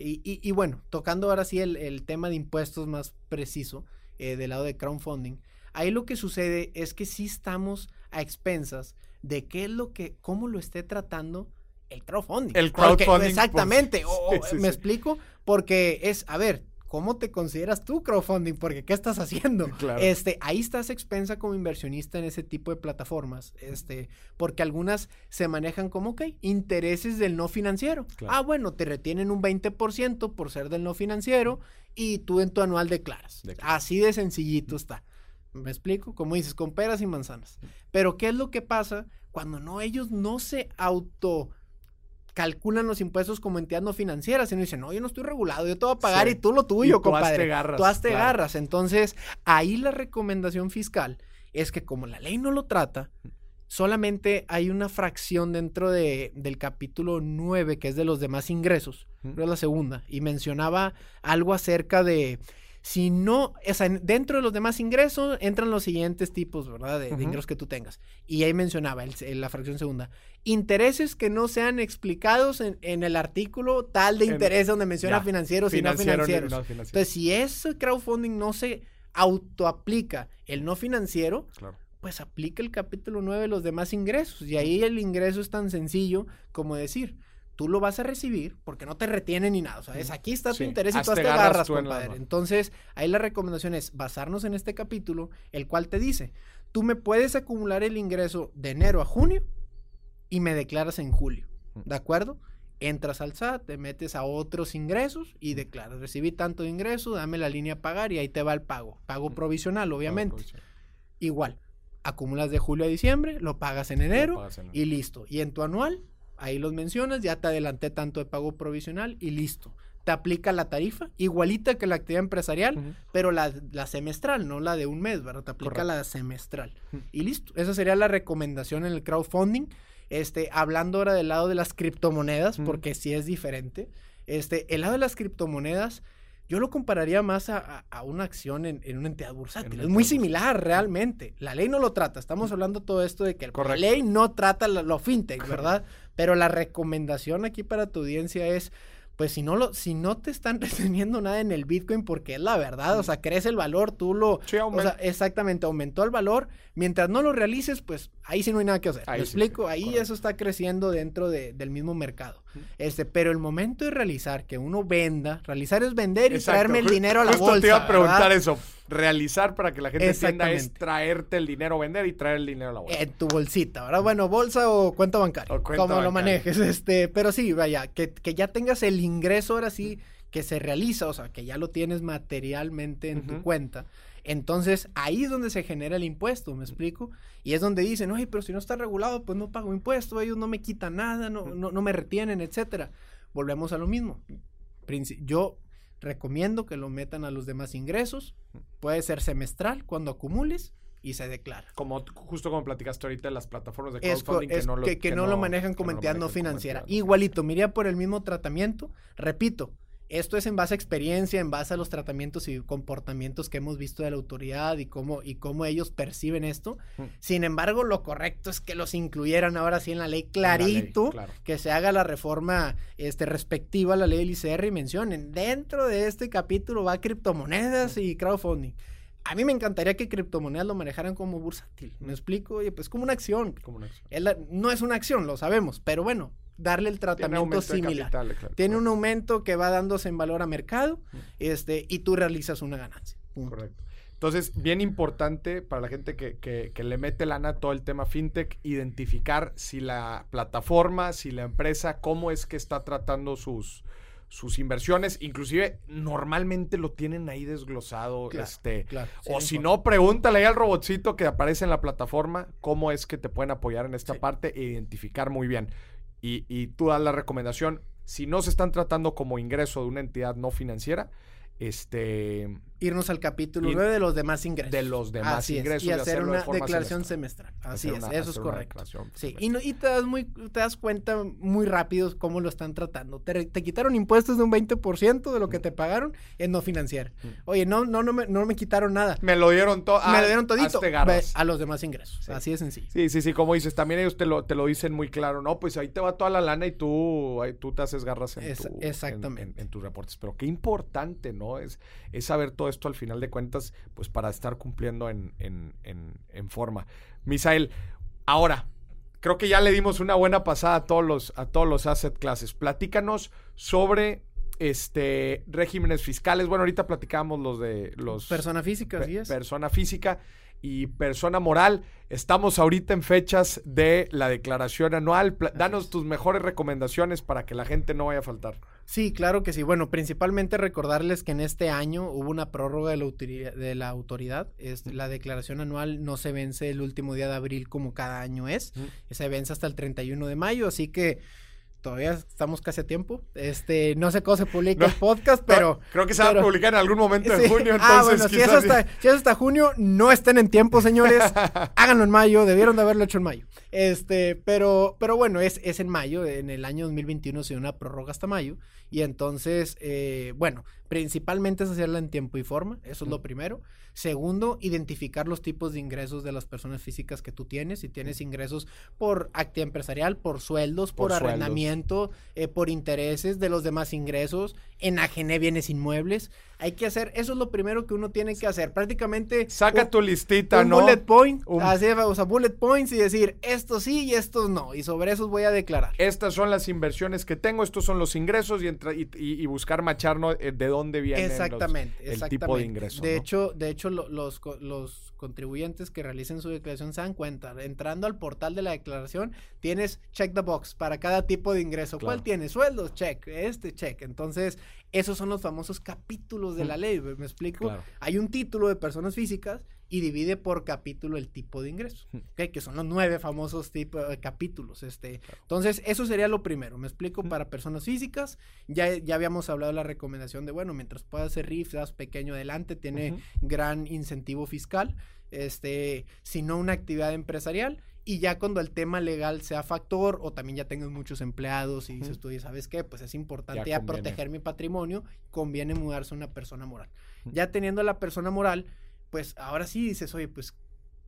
y, y, bueno, tocando ahora sí el, tema de impuestos más preciso, eh, del lado de crowdfunding, ahí lo que sucede es que sí estamos a expensas de qué es lo que, cómo lo esté tratando el crowdfunding. El crowdfunding. Pues, exactamente. [laughs] ¿Me explico? Porque es, a ver, ¿cómo te consideras tú crowdfunding? Porque ¿qué estás haciendo? [laughs] Este, ahí estás expensa como inversionista en ese tipo de plataformas, este, porque algunas se manejan como, ok, intereses del no financiero. Ah, bueno, te retienen un 20% por ser del no financiero y tú en tu anual declaras. Así de sencillito está. ¿Me explico? Como dices, con peras y manzanas. Pero ¿qué es lo que pasa cuando no ellos no se auto calculan los impuestos como entidad no financiera, sino dicen, no, yo no estoy regulado, yo te voy a pagar y tú lo tuyo, tú compadre. Garras, tú hazte garras. Entonces, ahí la recomendación fiscal es que como la ley no lo trata, solamente hay una fracción dentro de, del capítulo 9, que es de los demás ingresos, es la segunda, y mencionaba algo acerca de si no, o sea, dentro de los demás ingresos entran los siguientes tipos, ¿verdad? De, ingresos que tú tengas. Y ahí mencionaba el, la fracción segunda. Intereses que no sean explicados en, el artículo tal de interés donde menciona financieros y no financieros. Entonces, si ese crowdfunding no se autoaplica el no financiero, pues aplica el capítulo 9 de los demás ingresos. Y ahí el ingreso es tan sencillo como decir, tú lo vas a recibir porque no te retiene ni nada. O sea, es aquí está tu interés y tú te agarras, compadre. Entonces, ahí la recomendación es basarnos en este capítulo, el cual te dice, tú me puedes acumular el ingreso de enero a junio y me declaras en julio. ¿De acuerdo? Entras al SAT, te metes a otros ingresos y declaras, recibí tanto de ingreso, dame la línea a pagar y ahí te va el pago. Pago provisional, obviamente. Igual, acumulas de julio a diciembre, lo pagas en enero y listo. Y en tu anual ahí los mencionas, ya te adelanté tanto de pago provisional y listo. Te aplica la tarifa, igualita que la actividad empresarial, pero la, semestral, no la de un mes, ¿verdad? Te aplica la semestral. Y listo. Esa sería la recomendación en el crowdfunding. Este, hablando ahora del lado de las criptomonedas, porque sí es diferente. Este, el lado de las criptomonedas, yo lo compararía más a, una acción en, una entidad bursátil. es muy similar realmente. La ley no lo trata. Estamos hablando todo esto de que la ley no trata lo, fintech, ¿verdad? Pero la recomendación aquí para tu audiencia es pues si no lo, si no te están [laughs] reteniendo nada en el Bitcoin, porque es la verdad, o sea, crece el valor, tú lo, o sea, exactamente, aumentó el valor, mientras no lo realices, pues ahí sí no hay nada que hacer. Ahí explico? ahí eso está creciendo dentro del mismo mercado. Este, pero el momento de realizar, que uno venda, realizar es vender y traerme el dinero a la bolsa. te iba a preguntar eso realizar para que la gente entienda es traerte el dinero, vender y traer el dinero a la bolsa. En tu bolsita, ¿verdad? Bueno, bolsa o cuenta bancaria, como lo manejes, este, pero sí, vaya, que, ya tengas el ingreso ahora sí que se realiza, o sea, que ya lo tienes materialmente en tu cuenta. Entonces, ahí es donde se genera el impuesto, ¿me explico? Y es donde dicen, oye, pero si no está regulado, pues no pago impuesto, ellos no me quitan nada, no, no, no me retienen, etcétera. Volvemos a lo mismo. Yo recomiendo que lo metan a los demás ingresos. Puede ser semestral cuando acumules y se declara. Como justo como platicaste ahorita las plataformas de crowdfunding que, no lo, que, no, lo manejan como entidad no financiera. Igualito, miría por el mismo tratamiento. Repito, esto es en base a experiencia, en base a los tratamientos y comportamientos que hemos visto de la autoridad y cómo, y cómo ellos perciben esto. Sin embargo, lo correcto es que los incluyeran ahora sí en la ley clarito, que se haga la reforma este, respectiva a la ley del ICR y mencionen, dentro de este capítulo va criptomonedas y crowdfunding. A mí me encantaría que criptomonedas lo manejaran como bursátil. ¿Me explico? Oye, pues como una acción. Como una acción. no es una acción, lo sabemos, pero bueno, darle el tratamiento similar. Tiene un aumento que va dándose en valor a mercado este, y tú realizas una ganancia. Correcto. Entonces, bien importante para la gente que, que, le mete lana a todo el tema fintech, identificar si la plataforma, si la empresa, cómo es que está tratando sus, sus inversiones, inclusive normalmente lo tienen ahí desglosado, este, o si no, pregúntale ahí al robotcito que aparece en la plataforma cómo es que te pueden apoyar en esta parte e identificar muy bien y, y tú das la recomendación, si no se están tratando como ingreso de una entidad no financiera, este irnos al capítulo 9 de los demás ingresos. De los demás ingresos. y hacer una declaración semestral. Así es, eso es correcto. Sí, y, y, te, das muy, te das cuenta muy rápido cómo lo están tratando. Te, quitaron impuestos de un 20% de lo que te pagaron en no financiar. Oye, no, no, no me, no me quitaron nada. Me lo dieron todo. Me lo dieron todito. A los demás ingresos. Así de sencillo. Sí, sí, sí, como dices, también ellos te lo, te lo dicen muy claro, ¿no? Pues ahí te va toda la lana y tú, ahí, tú te haces garras en, exactamente. En, tus reportes. Pero qué importante, ¿no? Es, es saber todo esto al final de cuentas pues para estar cumpliendo en, forma. Misael, ahora, creo que ya le dimos una buena pasada a todos los, a todos los asset classes. Platícanos sobre este regímenes fiscales. Bueno, ahorita platicamos los de los persona física, es. Persona física y persona moral. Estamos ahorita en fechas de la declaración anual. danos tus mejores recomendaciones para que la gente no vaya a faltar. Sí, claro que sí. Bueno, principalmente recordarles que en este año hubo una prórroga de la autoridad. De la, autoridad. la declaración anual no se vence el último día de abril como cada año es. Se vence hasta el 31 de mayo, así que todavía estamos casi a tiempo. Este, no sé cómo se publica el podcast, pero. creo que se va a publicar en algún momento [laughs] de junio. ah, bueno, si es, hasta, si es hasta junio, no estén en tiempo, señores. [laughs] Háganlo en mayo, debieron de haberlo hecho en mayo. Este, pero, pero bueno, es, es en mayo. En el año 2021 se dio una prórroga hasta mayo. Y entonces, eh, bueno, principalmente es hacerla en tiempo y forma. Eso es lo primero. Segundo, identificar los tipos de ingresos de las personas físicas que tú tienes. Si tienes ingresos por actividad empresarial, por sueldos, por, arrendamiento, eh, por intereses de los demás ingresos, enajené bienes inmuebles. Hay que hacer, eso es lo primero que uno tiene que hacer. Prácticamente. Saca tu listita, ¿no? Bullet point, hacer, o sea, bullet points y decir, estos sí y estos no. Y sobre esos voy a declarar. Estas son las inversiones que tengo, estos son los ingresos y, y, buscar macharnos eh, de dónde viene exactamente, el tipo de ingreso. De hecho, de hecho, los, los contribuyentes que realicen su declaración se dan cuenta. Entrando al portal de la declaración, tienes check the box para cada tipo de ingreso. ¿Cuál tienes? Sueldos, check. Este, check. Entonces, esos son los famosos capítulos de la ley, ¿me explico? Hay un título de personas físicas y divide por capítulo el tipo de ingreso, que son los nueve famosos tipos de capítulos. Este. Entonces, eso sería lo primero, me explico, para personas físicas, ya, ya habíamos hablado de la recomendación de, bueno, mientras pueda hacer RIF, seas pequeño adelante, tiene gran incentivo fiscal, este, si no una actividad empresarial, y ya cuando el tema legal sea factor o también ya tengas muchos empleados y dices tú, ¿sabes qué? Pues es importante ya, proteger mi patrimonio, conviene mudarse a una persona moral. Ya teniendo la persona moral, pues ahora sí dices, oye, pues,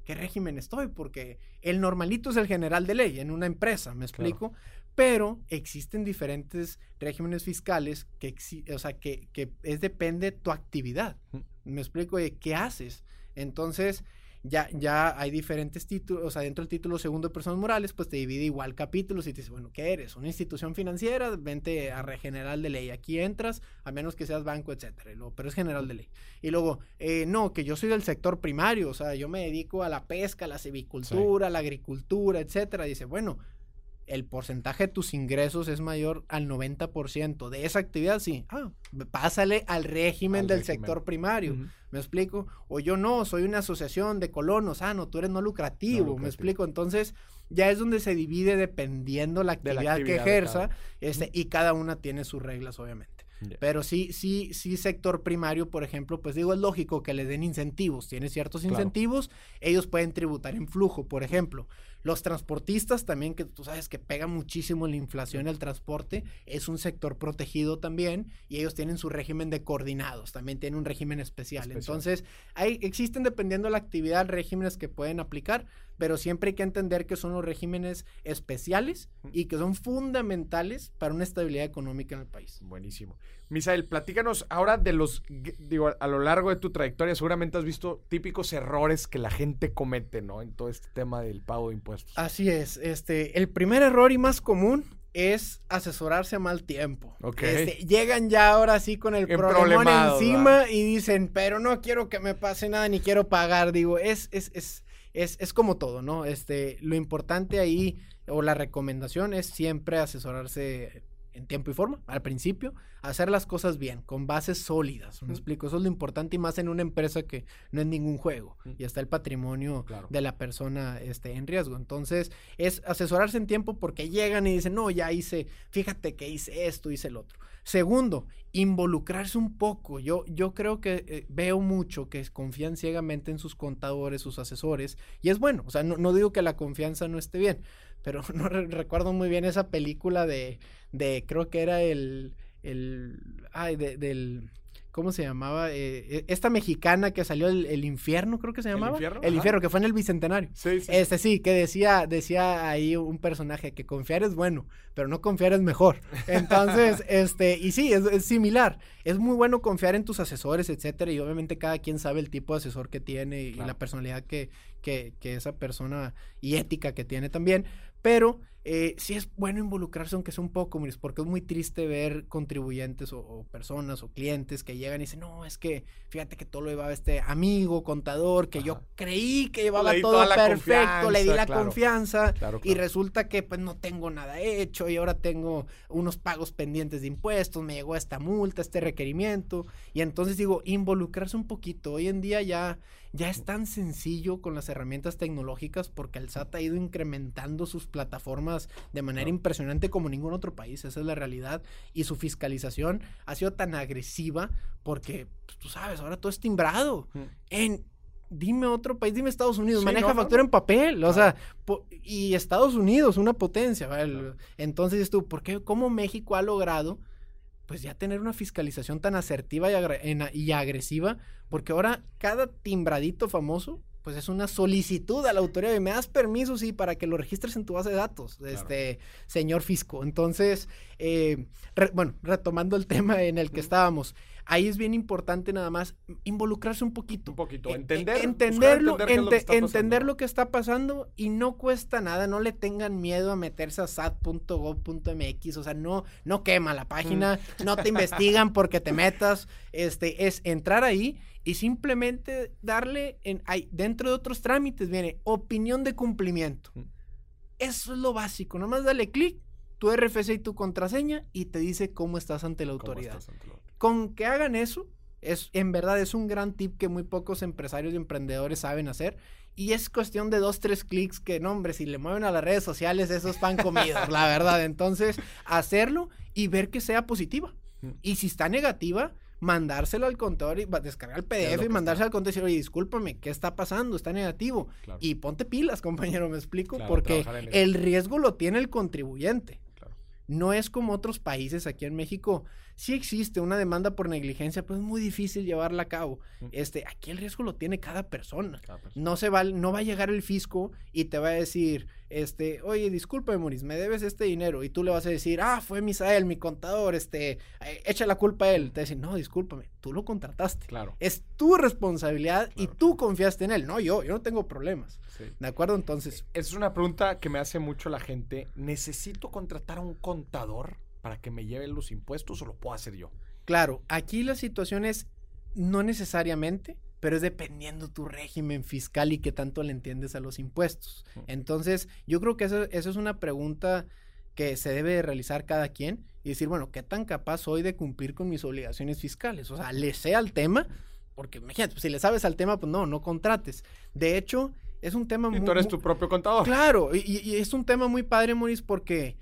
¿qué régimen estoy? Porque el normalito es el general de ley en una empresa, ¿me explico? Pero existen diferentes regímenes fiscales que, o sea, que, que es depende de tu actividad. ¿Me explico? de ¿Qué haces? Entonces, ya, ya hay diferentes títulos, o sea, dentro del título segundo de personas morales, pues te divide igual capítulos y te dice, bueno, ¿qué eres? Una institución financiera, vente a general de ley. Aquí entras, a menos que seas banco, etcétera. pero es general de ley. Y luego, eh, no, que yo soy del sector primario, o sea, yo me dedico a la pesca, a la silvicultura, a la agricultura, etcétera. Dice, bueno, el porcentaje de tus ingresos es mayor al 90% de esa actividad, sí. Ah, pásale al régimen del sector primario. ¿Me explico? O yo no, soy una asociación de colonos. Ah, no, tú eres no lucrativo. ¿Me explico? Entonces, ya es donde se divide dependiendo la actividad, la actividad que ejerza. Este, y cada una tiene sus reglas, obviamente. Pero sí, sí, sí, sector primario, por ejemplo, pues digo, es lógico que le den incentivos. Tiene ciertos incentivos, ellos pueden tributar en flujo, por ejemplo. Los transportistas también, que tú sabes que pega muchísimo la inflación el transporte, es un sector protegido también y ellos tienen su régimen de coordinados, también tienen un régimen especial. Entonces, hay, existen dependiendo de la actividad regímenes que pueden aplicar, pero siempre hay que entender que son los regímenes especiales y que son fundamentales para una estabilidad económica en el país. Buenísimo. Misael, platícanos ahora de los, digo, a lo largo de tu trayectoria seguramente has visto típicos errores que la gente comete, ¿no? En todo este tema del pago de impuestos. Así es, este, el primer error y más común es asesorarse a mal tiempo. Este, llegan ya ahora sí con el problema encima y dicen, pero no quiero que me pase nada ni quiero pagar. Digo, es, es, es, es, es como todo, ¿no? Este, lo importante ahí o la recomendación es siempre asesorarse en tiempo y forma, al principio, hacer las cosas bien, con bases sólidas. Me explico, eso es lo importante y más en una empresa que no es ningún juego y está el patrimonio de la persona este, en riesgo. Entonces, es asesorarse en tiempo porque llegan y dicen, no, ya hice, fíjate que hice esto, hice el otro. Segundo, involucrarse un poco. Yo, yo creo que eh, veo mucho que confían ciegamente en sus contadores, sus asesores, y es bueno, o sea, no, no digo que la confianza no esté bien, pero [laughs] no recuerdo muy bien esa película de, de creo que era el, el, ay, del, ¿cómo se llamaba? Eh, e, esta mexicana que salió el, infierno, creo que se llamaba. El infierno. El infierno, que fue en el bicentenario. Sí, sí. Este sí, que decía, decía ahí un personaje que confiar es bueno, pero no confiar es mejor. Entonces, [laughs] este, y sí, es, similar. Es muy bueno confiar en tus asesores, etcétera, y obviamente cada quien sabe el tipo de asesor que tiene y, la personalidad que, que, que esa persona y ética que tiene también. Pero eh, sí es bueno involucrarse aunque sea un poco, porque es muy triste ver contribuyentes o, personas o clientes que llegan y dicen, no, es que fíjate que todo lo llevaba este amigo, contador, que yo creí que llevaba todo perfecto, le di la confianza y resulta que pues no tengo nada hecho y ahora tengo unos pagos pendientes de impuestos, me llegó esta multa, este requerimiento y entonces digo, involucrarse un poquito. Hoy en día ya ya es tan sencillo con las herramientas tecnológicas porque el SAT ha ido incrementando sus plataformas de manera impresionante como ningún otro país, esa es la realidad, y su fiscalización ha sido tan agresiva porque, pues, tú sabes, ahora todo es timbrado. En dime otro país, dime Estados Unidos, maneja factura en papel, o sea, y Estados Unidos, una potencia, entonces tú, ¿por qué, cómo México ha logrado pues ya tener una fiscalización tan asertiva y, agresiva, porque ahora cada timbradito famoso, pues es una solicitud a la autoridad y me das permiso, sí, para que lo registres en tu base de datos, este señor fisco. Entonces, eh, bueno, retomando el [laughs] tema en el que estábamos, ahí es bien importante nada más involucrarse un poquito. Un poquito, e, entender. entenderlo, entender, lo, que está pasando y no cuesta nada, no le tengan miedo a meterse a sat.gov.mx, o sea, no, no quema la página, no te investigan porque te metas, este, es entrar ahí y simplemente darle, en, hay, dentro de otros trámites viene opinión de cumplimiento. Eso es lo básico, nomás dale clic, tu RFC y tu contraseña y te dice cómo estás ante la autoridad. Con que hagan eso, es, en verdad es un gran tip que muy pocos empresarios y emprendedores saben hacer. Y es cuestión de dos, tres clics que, no, hombre, si le mueven a las redes sociales, esos pan comidos, [laughs] la verdad. Entonces, hacerlo y ver que sea positiva. Mm. Y si está negativa, mandárselo al contador y descargar el PDF y mandárselo al contador y decir, oye, discúlpame, ¿qué está pasando? Está negativo. Y ponte pilas, compañero, me explico, porque el riesgo lo tiene el contribuyente. No es como otros países aquí en México sí existe una demanda por negligencia, pero es muy difícil llevarla a cabo. Este, aquí el riesgo lo tiene cada persona. No se va, no va a llegar el fisco y te va a decir, este, oye, disculpe, Moris, me debes este dinero. Y tú le vas a decir, ah, fue Misael, mi contador, este, eh, echa la culpa a él. Te dice, no, discúlpame, tú lo contrataste. Claro. Es tu responsabilidad y tú confiaste en él, no yo, yo no tengo problemas. ¿De acuerdo? Entonces. Es una pregunta que me hace mucho la gente. ¿Necesito contratar a un contador? Para que me lleven los impuestos o lo puedo hacer yo? Claro, aquí la situación es no necesariamente, pero es dependiendo tu régimen fiscal y qué tanto le entiendes a los impuestos. Entonces, yo creo que eso, es una pregunta que se debe realizar cada quien y decir, bueno, ¿qué tan capaz soy de cumplir con mis obligaciones fiscales? O sea, le sé al tema, porque imagínate, si le sabes al tema, pues no, no contrates. De hecho, es un tema muy... tú eres tu propio contador. Claro, y, y, es un tema muy padre, Maurice, porque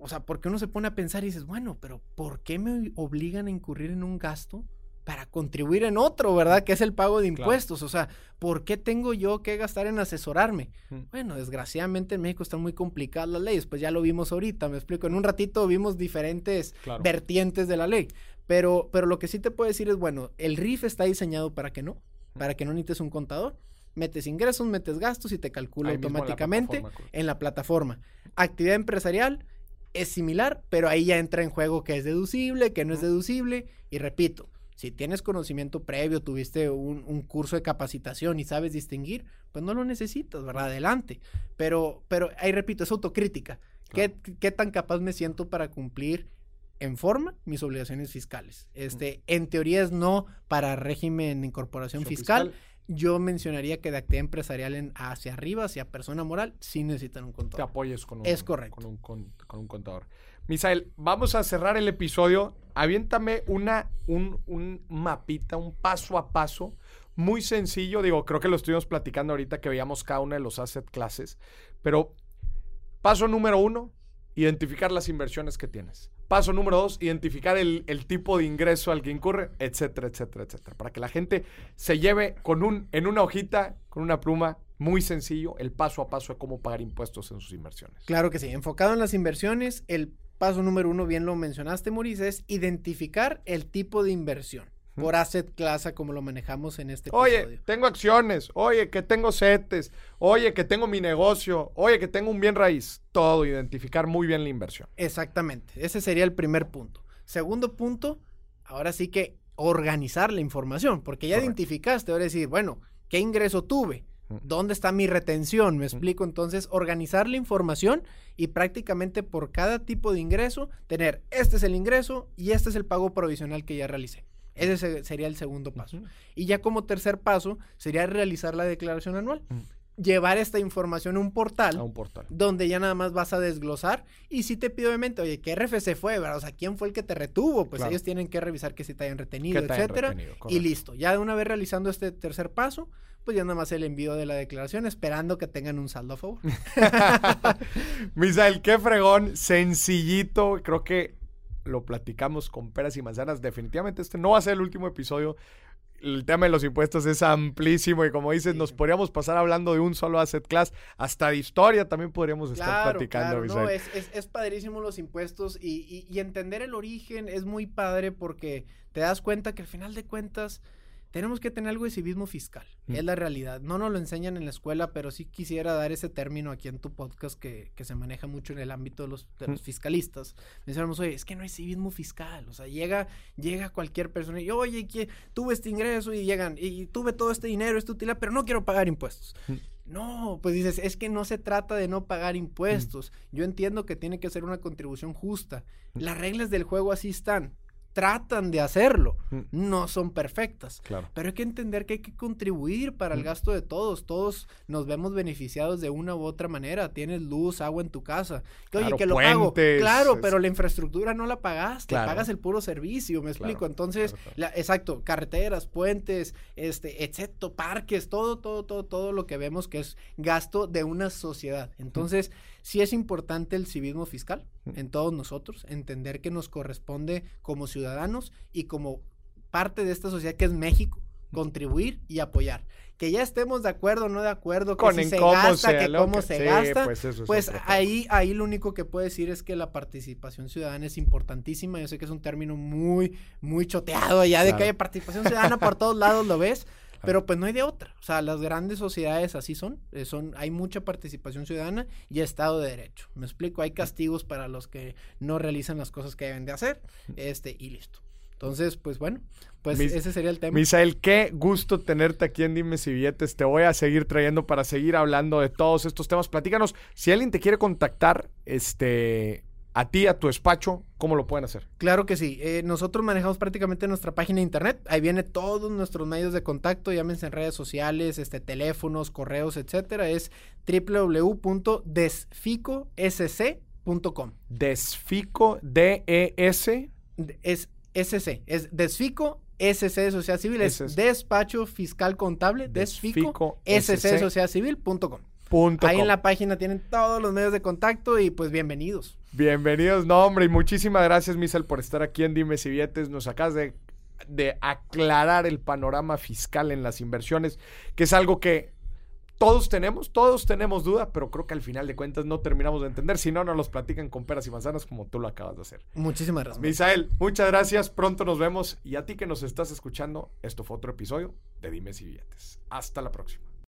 o sea, porque uno se pone a pensar y dices, bueno, pero ¿por qué me obligan a incurrir en un gasto para contribuir en otro, verdad? Que es el pago de impuestos. O sea, ¿por qué tengo yo que gastar en asesorarme? Bueno, desgraciadamente en México están muy complicadas las leyes, pues ya lo vimos ahorita, me explico. En un ratito vimos diferentes vertientes de la ley. Pero, pero lo que sí te puedo decir es, bueno, el RIF está diseñado para que no, para que no necesites un contador. Metes ingresos, metes gastos y te calcula automáticamente en la plataforma. Actividad empresarial, es similar, pero ahí ya entra en juego que es deducible, que no es deducible. Y repito, si tienes conocimiento previo, tuviste un, curso de capacitación y sabes distinguir, pues no lo necesitas, ¿verdad? Adelante. Pero, pero ahí repito, es autocrítica. ¿Qué, tan capaz me siento para cumplir en forma mis obligaciones fiscales? Este, en teoría es no para régimen de incorporación fiscal, yo mencionaría que de actividad empresarial en, hacia arriba, hacia persona moral, sí necesitan un contador. Te apoyes con un, Es correcto. Con un, con- con un contador. Misael, vamos a cerrar el episodio. Aviéntame una, un, un mapita, un paso a paso, muy sencillo. Digo, creo que lo estuvimos platicando ahorita que veíamos cada uno de los asset classes. Pero paso número uno, identificar las inversiones que tienes. Paso número dos, identificar el, el tipo de ingreso al que incurre, etcétera, etcétera, etcétera. Para que la gente se lleve con un, en una hojita, con una pluma, muy sencillo, el paso a paso de cómo pagar impuestos en sus inversiones. Claro que sí. Enfocado en las inversiones, el paso número uno, bien lo mencionaste, Maurice, es identificar el tipo de inversión por asset class como lo manejamos en este Oye, episodio. tengo acciones, oye, que tengo CETES, oye, que tengo mi negocio, oye, que tengo un bien raíz. Todo, identificar muy bien la inversión. Exactamente. Ese sería el primer punto. Segundo punto, ahora sí que organizar la información, porque ya Correcto. identificaste, ahora decir, bueno, ¿qué ingreso tuve? ¿Dónde está mi retención? Me explico. Entonces, organizar la información y prácticamente por cada tipo de ingreso, tener este es el ingreso y este es el pago provisional que ya realicé. Ese se- sería el segundo paso. Y ya como tercer paso, sería realizar la declaración anual. Mm. Llevar esta información a un portal A un portal. donde ya nada más vas a desglosar y si te pido obviamente, oye, ¿qué RFC fue? ¿verdad? O sea, ¿quién fue el que te retuvo? Pues Claro. ellos tienen que revisar que si te hayan retenido, te hayan etcétera. retenido, y listo. Ya de una vez realizando este tercer paso, pues ya nada más el envío de la declaración, esperando que tengan un saldo a favor. [laughs] Misael, qué fregón, sencillito. Creo que lo platicamos con peras y manzanas. Definitivamente este no va a ser el último episodio. El tema de los impuestos es amplísimo y como dices, Sí. nos podríamos pasar hablando de un solo asset class. Hasta de historia también podríamos estar platicando, claro, no, es, es, es padrísimo los impuestos y, y- y entender el origen es muy padre porque te das cuenta que al final de cuentas tenemos que tener algo de civismo fiscal. Mm. Es la realidad. No nos lo enseñan en la escuela, pero sí quisiera dar ese término aquí en tu podcast que, que se maneja mucho en el ámbito de los, de los Mm. fiscalistas. Mencionamos, oye, es que no hay civismo fiscal. O sea, llega, llega cualquier persona y, oye, que tuve este ingreso y llegan, y tuve todo este dinero, esta utilidad, pero no quiero pagar impuestos. Mm. No, pues dices, es que no se trata de no pagar impuestos. Yo entiendo que tiene que ser una contribución justa. Mm. Las reglas del juego así están. Tratan de hacerlo. Mm. No son perfectas. Claro. Pero hay que entender que hay que contribuir para el Mm. gasto de todos. Todos nos vemos beneficiados de una u otra manera. Tienes luz, agua en tu casa. Que, oye, Claro, que lo pago. Claro, es- pero la infraestructura no la pagaste. Claro. Pagas el puro servicio, me Claro, explico. Entonces, claro, claro. la- exacto, carreteras, puentes, este, etcétera, parques, todo, todo, todo, todo lo que vemos que es gasto de una sociedad. Entonces, sí es importante el civismo fiscal Mm. en todos nosotros, entender que nos corresponde como ciudadanos y como parte de esta sociedad que es México, contribuir y apoyar. Que ya estemos de acuerdo o no de acuerdo, que Con si se cómo gasta, sea que cómo que- se sí, gasta, pues es pues ahí, ahí lo único que puedo decir es que la participación ciudadana es importantísima. Yo sé que es un término muy, muy choteado allá de Claro. que hay participación ciudadana por todos lados, lo ves. [laughs] Pero pues no hay de otra. O sea, las grandes sociedades así son. eh, son hay mucha participación ciudadana y Estado de Derecho. Me explico, hay castigos para los que no realizan las cosas que deben de hacer. Este, y listo. Entonces, pues bueno, pues Mis- ese sería el tema. Misael, qué gusto tenerte aquí en Dime si Billetes. Te voy a seguir trayendo para seguir hablando de todos estos temas. Platícanos, si alguien te quiere contactar, este, a ti, a tu despacho, ¿cómo lo pueden hacer? Claro que sí. Eh, nosotros manejamos prácticamente nuestra página de internet. Ahí viene todos nuestros medios de contacto, llámense en redes sociales, este, teléfonos, correos, etcétera. Es www.desficosc.com. Desfico, D-E-S. De- Es SC, es Desfico SC de Sociedad Civil, es. Despacho Fiscal Contable, Desfico Desfico, SC de SC. Sociedad Civil.com. punto Ahí com. en la página tienen todos los medios de contacto y pues bienvenidos. Bienvenidos, no hombre, y muchísimas gracias, Misael, por estar aquí en Dime si Billetes. Nos acabas de, de aclarar el panorama fiscal en las inversiones, que es algo que todos tenemos, todos tenemos duda, pero creo que al final de cuentas no terminamos de entender. Si no, nos los platican con peras y manzanas como tú lo acabas de hacer. Muchísimas gracias. Misael, muchas gracias, pronto nos vemos. Y a ti que nos estás escuchando, esto fue otro episodio de Dime si Billetes. Hasta la próxima.